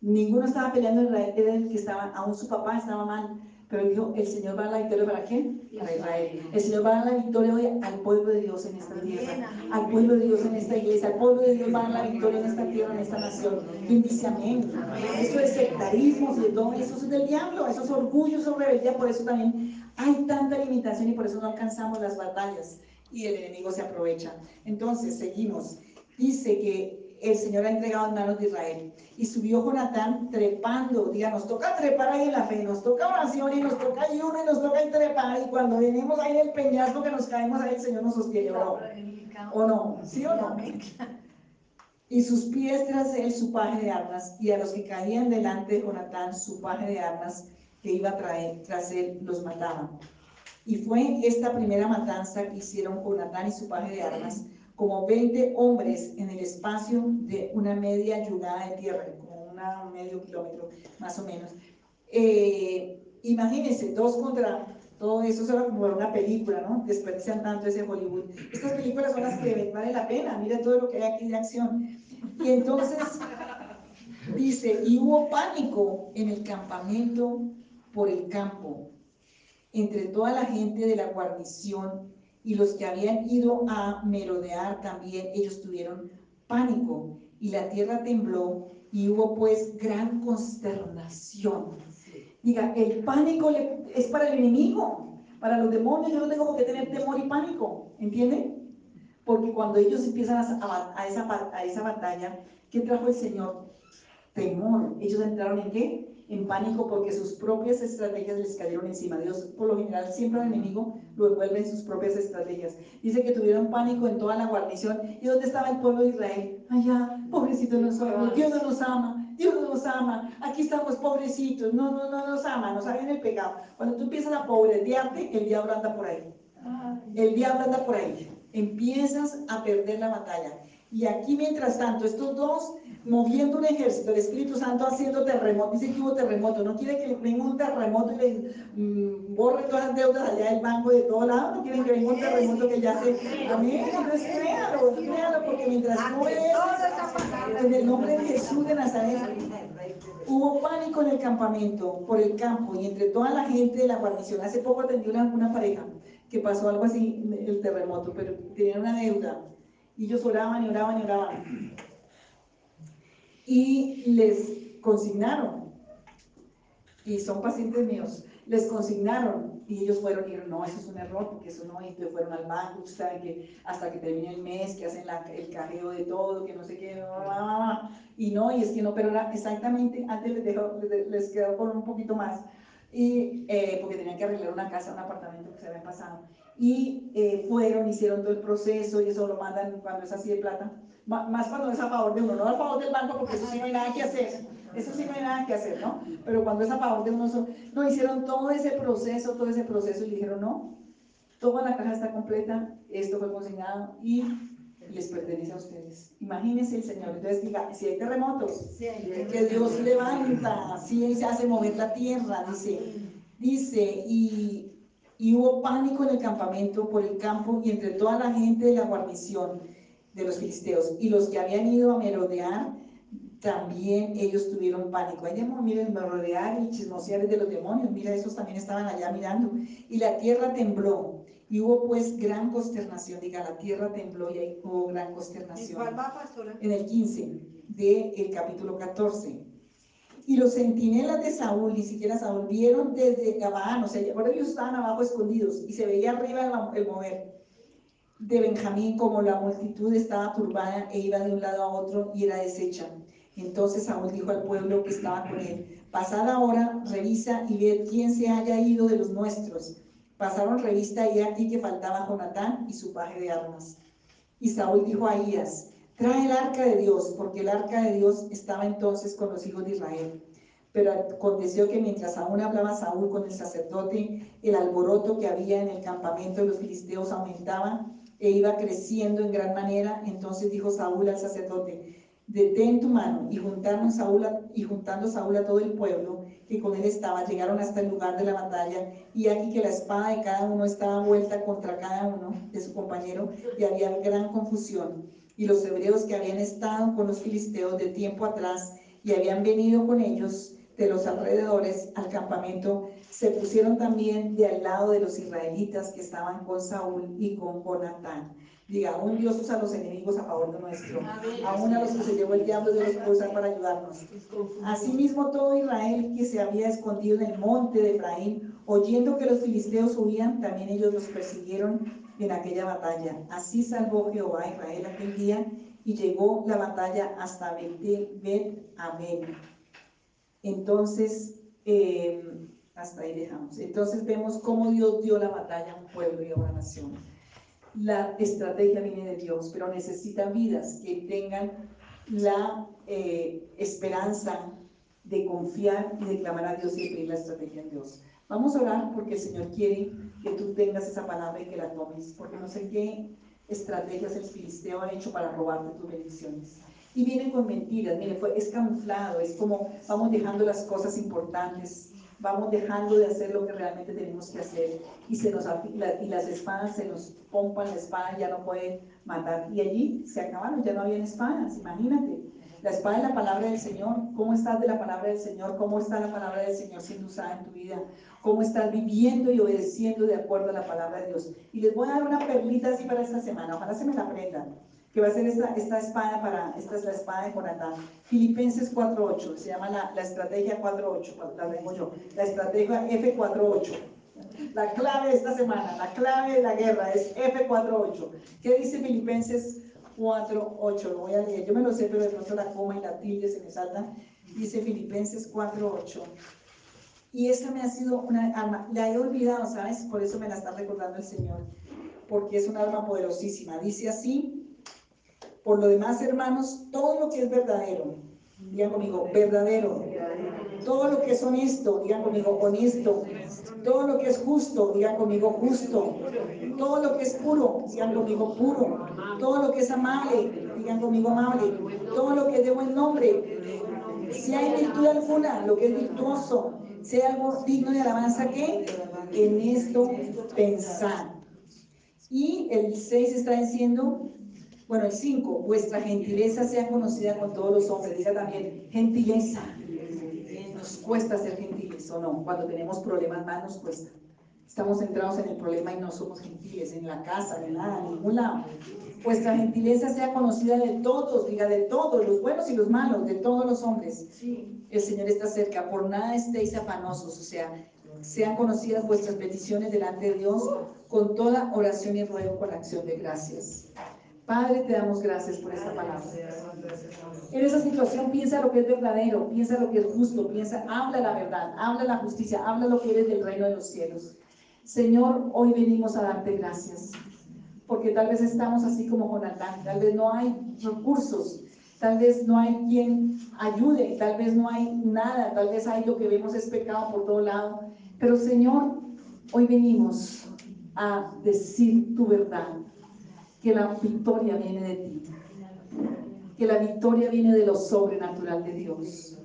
Ninguno estaba peleando en Israel, era el que estaba, aún su papá estaba mal. Pero dijo, el Señor va a dar la victoria para quién? Para Israel. El Señor va a dar la victoria hoy al pueblo de Dios en esta tierra, al pueblo de Dios en esta iglesia, al pueblo de Dios va a dar la victoria en esta tierra, en esta nación. ¿Quién dice amén? Eso es sectarismo eso es del diablo, eso es orgullo, eso es rebeldía, por eso también hay tanta limitación y por eso no alcanzamos las batallas y el enemigo se aprovecha. Entonces, seguimos. Dice que el Señor ha entregado en manos de Israel. Y subió Jonatán trepando, diga, nos toca trepar ahí en la fe, nos toca oración y nos toca ayuno y nos toca trepar. Y cuando venimos ahí en el peñasco que nos caemos ahí, el Señor nos sostiene, ¿o no? ¿O no? ¿Sí o no? Y sus pies tras él su paje de armas, y a los que caían delante de Jonatán su paje de armas que iba a traer tras él los mataban. Y fue esta primera matanza que hicieron Jonatán y su paje de armas como 20 hombres en el espacio de una media yugada de tierra, como una medio kilómetro más o menos. Eh, imagínense, dos contra todo eso es como una película, ¿no? Desperdician tanto ese Hollywood. Estas películas son las que valen la pena, mira todo lo que hay aquí de acción. Y entonces (laughs) dice, y hubo pánico en el campamento por el campo, entre toda la gente de la guarnición y los que habían ido a merodear también, ellos tuvieron pánico y la tierra tembló y hubo pues gran consternación Diga, el pánico es para el enemigo, para los demonios. Yo no tengo por qué tener temor y pánico, ¿entienden? Porque cuando ellos empiezan a, a, esa, a esa batalla, ¿qué trajo el Señor? Temor. Ellos entraron en qué? En pánico porque sus propias estrategias les cayeron encima. Dios, por lo general, siempre al enemigo lo envuelve en sus propias estrategias. Dice que tuvieron pánico en toda la guarnición. ¿Y dónde estaba el pueblo de Israel? Allá, pobrecitos nosotros, Dios no nos ama, Dios no nos ama. Aquí estamos pobrecitos, no, no, no nos ama, nos habían el pecado. Cuando tú empiezas a pobretearte, el diablo anda por ahí. El diablo anda por ahí. Empiezas a perder la batalla. Y aquí, mientras tanto, estos dos moviendo un ejército, el Espíritu Santo haciendo terremoto, dice que hubo terremoto, no quiere que venga un terremoto y le mm, borre todas las deudas allá del banco de todos lados, no quieren que venga un terremoto que ya se... Amén, entonces créalo, créalo, porque mientras tú ves en el nombre de Jesús de Nazaret, hubo pánico en el campamento, por el campo y entre toda la gente de la guarnición. Hace poco atendí una, una pareja que pasó algo así, el terremoto, pero tenían una deuda y ellos oraban y oraban y oraban. Y les consignaron, y son pacientes míos, les consignaron y ellos fueron y dijeron, no, eso es un error, porque eso no, y fueron al banco, saben que hasta que termine el mes, que hacen el cajeo de todo, que no sé qué, y no, y es que no, pero era exactamente, antes les, dejo, les quedó con un poquito más, y eh, porque tenían que arreglar una casa, un apartamento que se habían pasado, y eh, fueron, hicieron todo el proceso, y eso lo mandan cuando es así de plata, más cuando es a favor de uno, no a favor del banco, porque eso sí no hay nada que hacer, eso sí no hay nada que hacer, ¿no? Pero cuando es a favor de uno, no hicieron todo ese proceso, todo ese proceso y dijeron, no, toda la caja está completa, esto fue consignado y les pertenece a ustedes. Imagínense el Señor. Entonces diga, si hay terremotos, que Dios levanta, si se hace mover la tierra, dice, dice, y, y hubo pánico en el campamento, por el campo y entre toda la gente de la guarnición de los filisteos. Y los que habían ido a merodear, también ellos tuvieron pánico. Hay demonios, miren, merodear y chismosear de los demonios. Mira, esos también estaban allá mirando. Y la tierra tembló. Y hubo pues gran consternación. Diga, la tierra tembló y ahí hubo gran consternación. ¿En cuál va, pastora? En el 15 del capítulo 14. Y los centinelas de Saúl, ni siquiera Saúl, vieron desde Gabaán, o sea, ahora ellos estaban abajo escondidos y se veía arriba el mover de Benjamín, como la multitud estaba turbada e iba de un lado a otro y era deshecha. Entonces Saúl dijo al pueblo que estaba con él, pasad ahora, revisa y ved quién se haya ido de los nuestros. Pasaron revista y aquí que faltaba Jonatán y su paje de armas. Y Saúl dijo a Ahías, trae el arca de Dios, porque el arca de Dios estaba entonces con los hijos de Israel. Pero aconteció que mientras aún hablaba Saúl con el sacerdote, el alboroto que había en el campamento de los filisteos aumentaba e iba creciendo en gran manera. Entonces dijo Saúl al sacerdote, detén tu mano. Y, juntaron Saúl y juntando Saúl a todo el pueblo que con él estaba, llegaron hasta el lugar de la batalla. Y aquí que la espada de cada uno estaba vuelta contra cada uno de su compañero y había gran confusión. Y los hebreos que habían estado con los filisteos de tiempo atrás y habían venido con ellos de los alrededores al campamento, se pusieron también de al lado de los israelitas que estaban con Saúl y con Jonatán. Diga, aún Dios usa a los enemigos a favor de nuestro. Aún a los que se llevó el diablo, Dios los para ayudarnos. Asimismo, todo Israel que se había escondido en el monte de Efraín, oyendo que los filisteos huían, también ellos los persiguieron en aquella batalla. Así salvó Jehová a Israel aquel día y llegó la batalla hasta Bet Abel. Entonces, eh, hasta ahí dejamos. Entonces vemos cómo Dios dio la batalla a un pueblo y a una nación. La estrategia viene de Dios, pero necesitan vidas que tengan la eh, esperanza de confiar y de clamar a Dios y pedir la estrategia en Dios. Vamos a orar porque el Señor quiere que tú tengas esa palabra y que la tomes, porque no sé qué estrategias el filisteo ha hecho para robarte tus bendiciones. Y viene con mentiras, mire, fue, es camuflado, es como vamos dejando las cosas importantes vamos dejando de hacer lo que realmente tenemos que hacer y, se nos, y las espadas se nos pompan la espada, ya no pueden matar. Y allí se acabaron, ya no habían espadas, imagínate. La espada es la palabra del Señor. ¿Cómo estás de la palabra del Señor? ¿Cómo está la palabra del Señor siendo usada en tu vida? ¿Cómo estás viviendo y obedeciendo de acuerdo a la palabra de Dios? Y les voy a dar una perlita así para esta semana. Ojalá se me la aprendan que va a ser esta, esta espada para, esta es la espada de Jonatán. Filipenses 4.8, se llama la, la estrategia 4.8, la tengo yo, la estrategia F4.8. La clave de esta semana, la clave de la guerra es F48. ¿Qué dice Filipenses 4.8? Lo voy a leer. Yo me lo sé, pero de pronto la coma y la tilde se me salta. Dice Filipenses 4.8. Y esta me ha sido una arma, la he olvidado, ¿sabes? Por eso me la está recordando el Señor, porque es una arma poderosísima. Dice así, por lo demás, hermanos, todo lo que es verdadero, digan conmigo, verdadero. Todo lo que es honesto, digan conmigo, honesto. Todo lo que es justo, digan conmigo, justo. Todo lo que es puro, digan conmigo, puro. Todo lo que es amable, digan conmigo, amable. Todo lo que es de buen nombre. Si hay virtud alguna, lo que es virtuoso, sea algo digno de alabanza, que en esto pensar. Y el 6 está diciendo, bueno, el 5, vuestra gentileza sea conocida con todos los hombres. Diga también, gentileza. Nos cuesta ser gentiles o no. Cuando tenemos problemas más nos cuesta. Estamos centrados en el problema y no somos gentiles, en la casa, de nada, en ningún lado. Vuestra gentileza sea conocida de todos, diga de todos, los buenos y los malos, de todos los hombres. El Señor está cerca, por nada estéis afanosos, o sea, sean conocidas vuestras peticiones delante de Dios con toda oración y ruego con acción de gracias. Padre, te damos gracias por esta palabra. En esa situación piensa lo que es verdadero, piensa lo que es justo, piensa, habla la verdad, habla la justicia, habla lo que eres del reino de los cielos. Señor, hoy venimos a darte gracias, porque tal vez estamos así como Jonatán, tal vez no hay recursos, tal vez no hay quien ayude, tal vez no hay nada, tal vez hay lo que vemos es pecado por todo lado. Pero Señor, hoy venimos a decir tu verdad, que la victoria viene de ti, que la victoria viene de lo sobrenatural de Dios,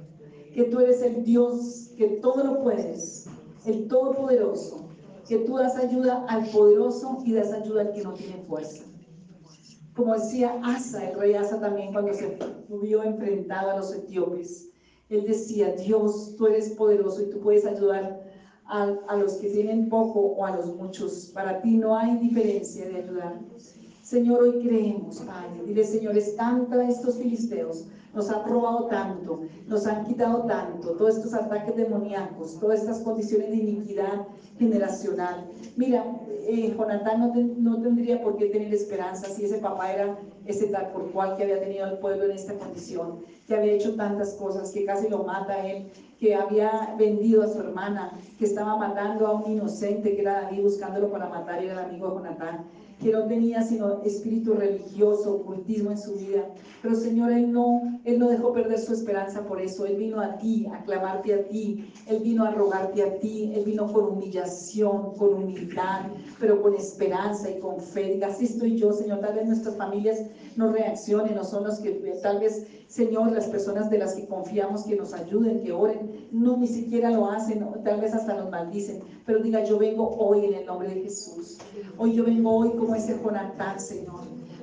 que tú eres el Dios que todo lo puedes, el Todopoderoso, que tú das ayuda al poderoso y das ayuda al que no tiene fuerza. Como decía Asa, el rey Asa también cuando se vio enfrentado a los etíopes, él decía, Dios, tú eres poderoso y tú puedes ayudar a, a, los que tienen poco o a los muchos. Para ti no hay diferencia de ayudar. Señor, hoy creemos, Padre. Dile, Señor, tanta estos filisteos, nos han robado tanto, nos han quitado tanto, todos estos ataques demoníacos, todas estas condiciones de iniquidad generacional. Mira, eh, Jonatán no, tendría por qué tener esperanza si ese papá era ese tal por cual que había tenido al pueblo en esta condición, que había hecho tantas cosas, que casi lo mata él, que había vendido a su hermana, que estaba matando a un inocente que era David buscándolo para matar y era el amigo de Jonatán que no tenía sino espíritu religioso, ocultismo en su vida. Pero Señor, Él no, Él no dejó perder su esperanza por eso. Él vino a ti, a clamarte a ti. Él vino a rogarte a ti. Él vino con humillación, con humildad, pero con esperanza y con fe. Así estoy yo, Señor. Tal vez nuestras familias no reaccionen, no son los que tal vez, Señor, las personas de las que confiamos que nos ayuden, que oren, no ni siquiera lo hacen, tal vez hasta nos maldicen. Pero diga, yo vengo hoy en el nombre de Jesús. Hoy yo vengo hoy como ese Jonatán, Señor.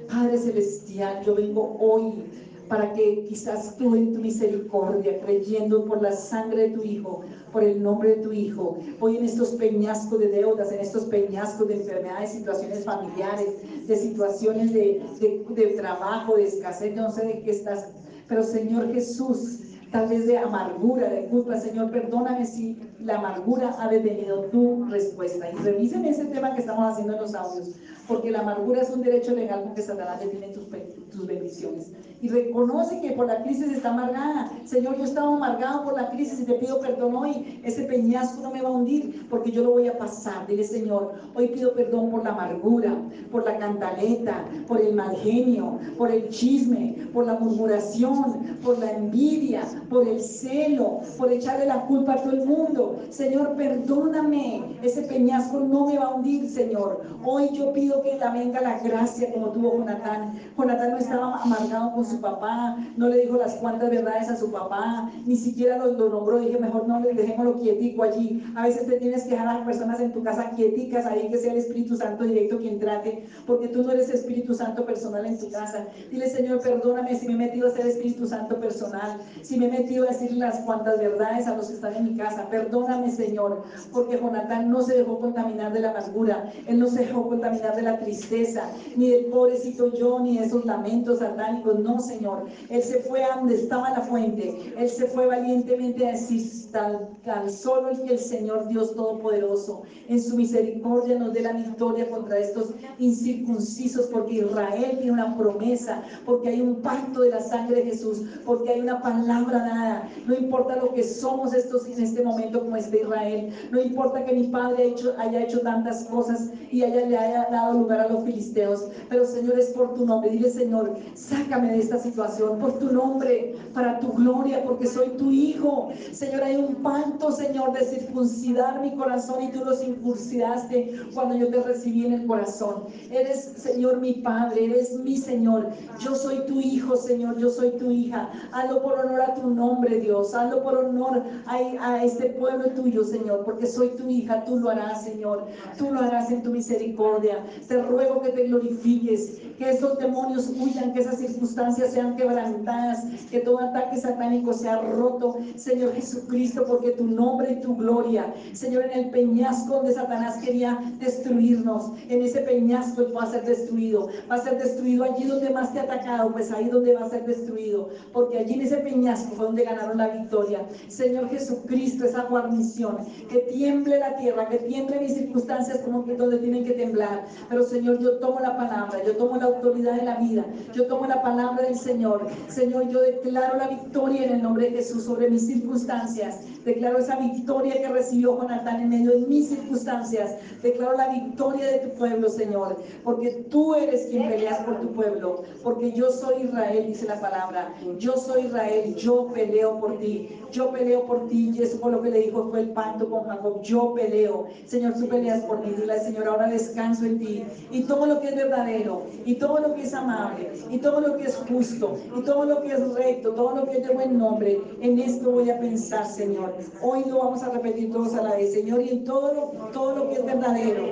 Padre Celestial, yo vengo hoy para que quizás tú en tu misericordia, creyendo por la sangre de tu Hijo, por el nombre de tu Hijo, hoy en estos peñascos de deudas, en estos peñascos de enfermedades, situaciones familiares, de situaciones de, de, trabajo, de escasez, no sé de qué estás, pero Señor Jesús, tal vez de amargura, de culpa. Señor, perdóname si la amargura ha detenido tu respuesta. Y revisen ese tema que estamos haciendo en los audios, porque la amargura es un derecho legal con que Satanás detiene tus, tus bendiciones. Y reconoce que por la crisis está amargada. Señor, yo estaba amargado por la crisis y te pido perdón hoy. Ese peñasco no me va a hundir porque yo lo voy a pasar. Dile, Señor, hoy pido perdón por la amargura, por la cantaleta, por el mal genio, por el chisme, por la murmuración, por la envidia, por el celo, por echarle la culpa a todo el mundo. Señor, perdóname. Ese peñasco no me va a hundir, Señor. Hoy yo pido que venga la gracia como tuvo Jonatán. Jonatán no estaba amargado con su papá, no le dijo las cuantas verdades a su papá, ni siquiera lo, lo nombró, dije, mejor no, dejémoslo quietico allí. A veces te tienes que dejar a las personas en tu casa quieticas ahí, que sea el Espíritu Santo directo quien trate, porque tú no eres Espíritu Santo personal en tu casa. Dile, Señor, perdóname si me he metido a ser Espíritu Santo personal, si me he metido a decir las cuantas verdades a los que están en mi casa. Perdóname, Señor, porque Jonatán no se dejó contaminar de la amargura, él no se dejó contaminar de la tristeza, ni del pobrecito yo, ni de esos lamentos satánicos. No, Señor, él se fue a donde estaba la fuente, él se fue valientemente a decir, tan, tan solo el que el Señor Dios Todopoderoso, en su misericordia nos dé la victoria contra estos incircuncisos, porque Israel tiene una promesa, porque hay un pacto de la sangre de Jesús, porque hay una palabra dada. No importa lo que somos estos en este momento como este Israel, no importa que mi padre haya hecho, haya hecho tantas cosas y haya, le haya dado lugar a los filisteos, pero Señor es por tu nombre. Dile Señor, sácame de esta situación por tu nombre, para tu gloria, porque soy tu hijo. Señor, hay un pacto, Señor, de circuncidar mi corazón y tú lo circuncidaste cuando yo te recibí en el corazón. Eres, Señor, mi Padre, eres mi Señor. Yo soy tu hijo, Señor, yo soy tu hija. Hazlo por honor a tu nombre, Dios. Hazlo por honor a, a este pueblo tuyo, Señor, porque soy tu hija. Tú lo harás, Señor. Tú lo harás en tu misericordia. Te ruego que te glorifiques, que esos demonios huyan, que esas circunstancias sean quebrantadas, que todo ataque satánico sea roto, Señor Jesucristo, porque tu nombre y tu gloria, Señor, en el peñasco donde Satanás quería destruirnos, en ese peñasco va a ser destruido, va a ser destruido allí donde más te ha atacado, pues ahí donde va a ser destruido, porque allí en ese peñasco fue donde ganaron la victoria. Señor Jesucristo, esa guarnición, que tiemble la tierra, que tiemble mis circunstancias como que donde tienen que temblar. Pero Señor, yo tomo la palabra, yo tomo la autoridad de la vida, yo tomo la palabra del Señor. Señor, yo declaro la victoria en el nombre de Jesús sobre mis circunstancias. Declaro esa victoria que recibió Jonatán en medio de mis circunstancias. Declaro la victoria de tu pueblo, Señor, porque tú eres quien peleas por tu pueblo, porque yo soy Israel, dice la palabra. Yo soy Israel, yo peleo por ti. Yo peleo por ti y eso fue lo que le dijo, fue el pacto con Jacob. Yo peleo. Señor, tú peleas por mí. Dile, Señor, ahora descanso en ti. Y todo lo que es verdadero, y todo lo que es amable, y todo lo que es justo, y todo lo que es recto, todo lo que es de buen nombre, en esto voy a pensar, Señor. Hoy lo vamos a repetir todos a la vez, Señor, y en todo lo, todo lo que es verdadero,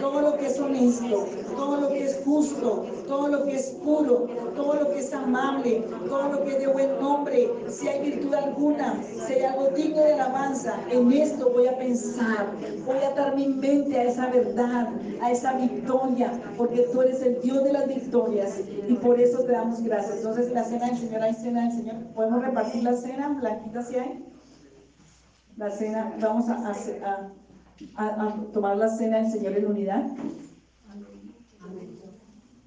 todo lo que es honesto, todo lo que es justo, todo lo que es puro, todo lo que es amable, todo lo que es de buen nombre, si hay virtud alguna, si hay algo digno de alabanza, en esto voy a pensar, voy a dar mi mente a esa verdad, a esa victoria, porque tú eres el Dios de las victorias y por eso te damos gracias. Entonces, la cena del Señor, hay cena del Señor. ¿Podemos repartir la cena? Blanquita, si hay. La cena, vamos a, a, a tomar la cena del Señor en unidad.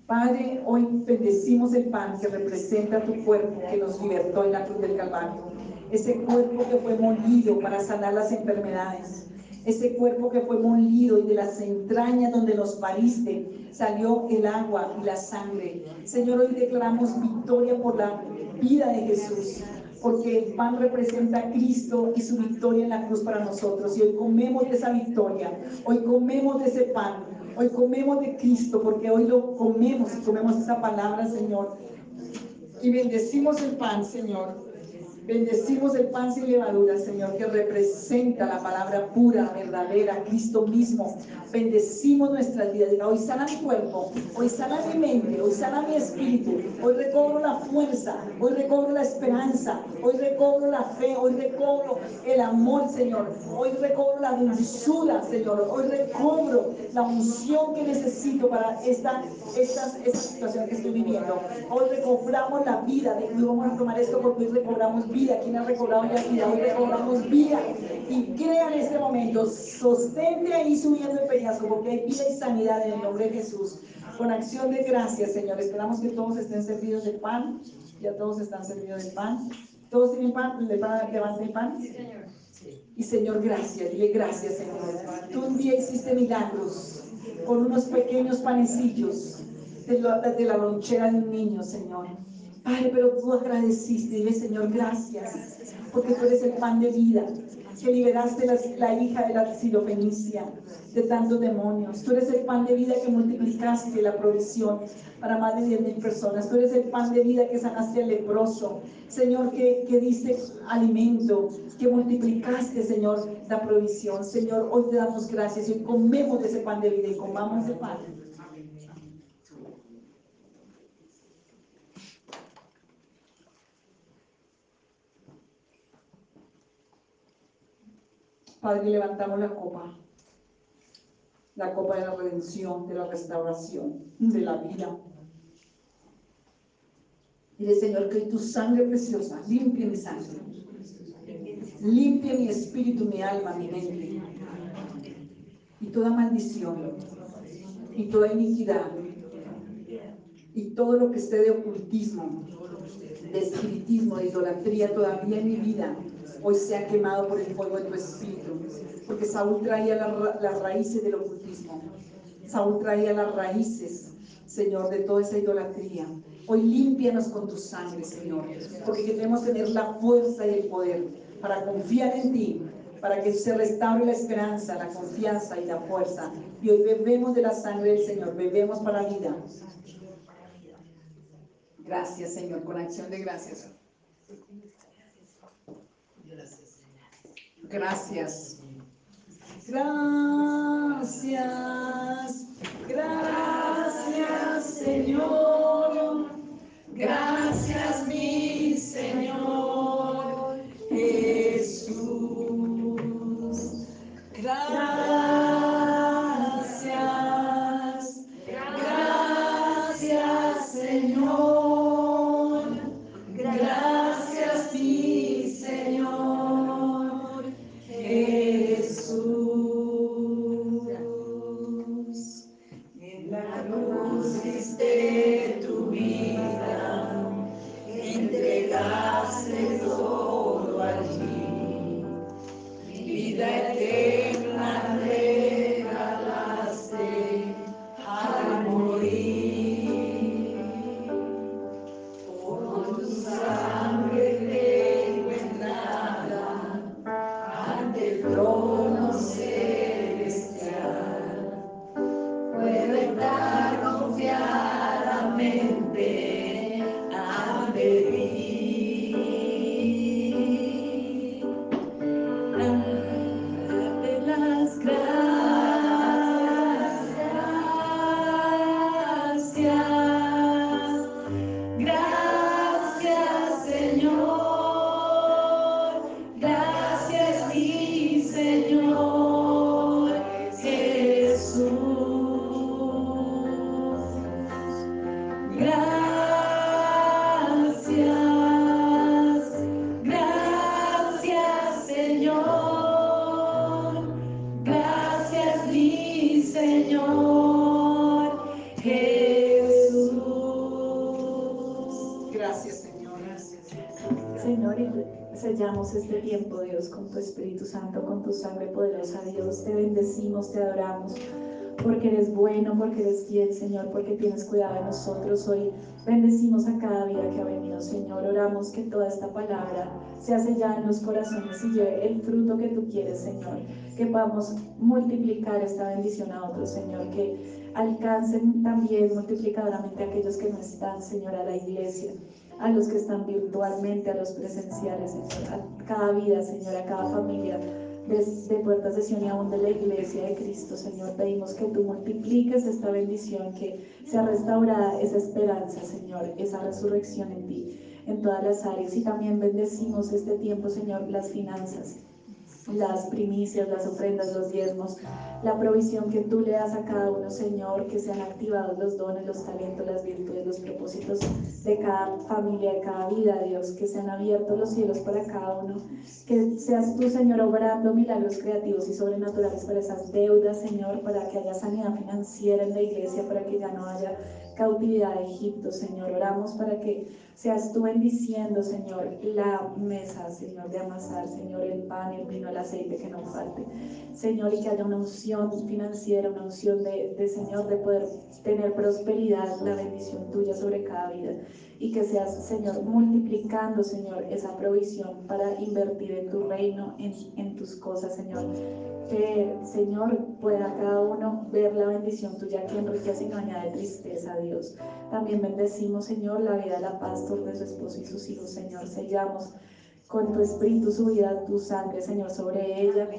Padre, hoy bendecimos el pan que representa tu cuerpo que nos libertó en la cruz del Calvario. Ese cuerpo que fue molido para sanar las enfermedades. Ese cuerpo que fue molido y de las entrañas donde nos pariste salió el agua y la sangre. Señor, hoy declaramos victoria por la vida de Jesús porque el pan representa a Cristo y su victoria en la cruz para nosotros. Y hoy comemos de esa victoria, hoy comemos de ese pan, hoy comemos de Cristo, porque hoy lo comemos y comemos esa palabra, Señor. Y bendecimos el pan, Señor. Bendecimos el pan sin levadura, Señor, que representa la palabra pura, verdadera, Cristo mismo. Bendecimos nuestras vidas. Hoy sana mi cuerpo, hoy sana mi mente, hoy sana mi espíritu. Hoy recobro la fuerza, hoy recobro la esperanza, hoy recobro la fe, hoy recobro el amor, Señor. Hoy recobro la dulzura, Señor. Hoy recobro la unción que necesito para esta, esta, esta situación que estoy viviendo. Hoy recobramos la vida. Y vamos a tomar esto porque hoy recobramos vida vida, quien ha recobrado ya vida, hoy recobramos vida. Y crea en este momento, sostente ahí subiendo el peñasco, porque hay vida y sanidad en el nombre de Jesús. Con acción de gracias, Señor. Esperamos que todos estén servidos de pan. Ya todos están servidos de pan. ¿Todos tienen pan? ¿Le van a levantar el pan? Sí, Señor. Y Señor, gracias. Dile gracias, Señor. Tú un día hiciste milagros con unos pequeños panecillos de la, de la lonchera de un niño, Señor. Padre, pero tú agradeciste, dile Señor, gracias, porque tú eres el pan de vida. que liberaste la, la hija de la sirofenicia de tantos demonios. Tú eres el pan de vida que multiplicaste la provisión para más de 10 mil personas. Tú eres el pan de vida que sanaste al leproso. Señor, que, que diste alimento, que multiplicaste, Señor, la provisión. Señor, hoy te damos gracias y comemos de ese pan de vida y comamos de pan. Padre, levantamos la copa, la copa de la redención, de la restauración, de la vida. Dile, Señor, que tu sangre preciosa limpie mi sangre, limpie mi espíritu, mi alma, mi mente, y toda maldición, y toda iniquidad, y todo lo que esté de ocultismo, de espiritismo, de idolatría todavía en mi vida, hoy sea quemado por el fuego de tu espíritu. Porque Saúl traía las raíces del ocultismo. Saúl traía las raíces, Señor, de toda esa idolatría. Hoy límpianos con tu sangre, Señor, porque queremos tener la fuerza y el poder para confiar en ti, para que se restaure la esperanza, la confianza y la fuerza. Y hoy bebemos de la sangre del Señor, bebemos para vida. Gracias, Señor, con acción de gracias. Gracias. Gracias. Gracias, Señor. Gracias, mi Señor Jesús. Gracias. Con tu Espíritu Santo, con tu sangre poderosa, Dios. Te bendecimos, te adoramos, porque eres bueno, porque eres fiel, Señor, porque tienes cuidado de nosotros. Hoy bendecimos a cada vida que ha venido, Señor. Oramos que toda esta palabra sea sellada en los corazones y lleve el fruto que tú quieres, Señor. Que podamos multiplicar esta bendición a otros, Señor. Que alcancen también multiplicadoramente a aquellos que no están, Señor, a la iglesia a los que están virtualmente, a los presenciales, a cada vida, Señor, a cada familia de, de Puertas de Sion y aún de la iglesia de Cristo, Señor. Pedimos que tú multipliques esta bendición, que sea restaurada esa esperanza, Señor, esa resurrección en ti, en todas las áreas. Y también bendecimos este tiempo, Señor, las finanzas las primicias, las ofrendas, los diezmos, la provisión que tú le das a cada uno, Señor, que sean activados los dones, los talentos, las virtudes, los propósitos de cada familia, de cada vida, Dios, que sean abiertos los cielos para cada uno, que seas tú, Señor, obrando milagros creativos y sobrenaturales para esas deudas, Señor, para que haya sanidad financiera en la iglesia, para que ya no haya cautividad de Egipto, Señor. Oramos para que seas tú bendiciendo, Señor, la mesa, Señor, de amasar, Señor, el pan, el vino, el aceite, que no falte. Señor, y que haya una unción financiera, una unción de, de Señor, de poder tener prosperidad, la bendición tuya sobre cada vida y que seas, Señor, multiplicando, Señor, esa provisión para invertir en tu reino, en, en tus cosas, Señor. Que, Señor, pueda cada uno ver la bendición tuya que enriquece y no añade tristeza a Dios. También bendecimos, Señor, la vida de la pastor, de su esposo y sus hijos, Señor. Sellamos con tu espíritu su vida, tu sangre, Señor, sobre ella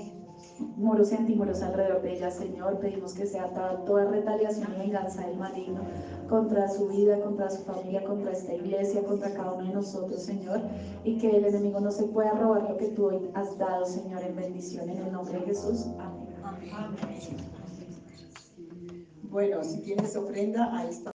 muros y antimuros alrededor de ella, Señor. Pedimos que sea toda retaliación y venganza del maligno contra su vida, contra su familia, contra esta iglesia, contra cada uno de nosotros, Señor. Y que el enemigo no se pueda robar lo que tú hoy has dado, Señor, en bendición. En el nombre de Jesús. Amén. Bueno, si tienes ofrenda, ahí está.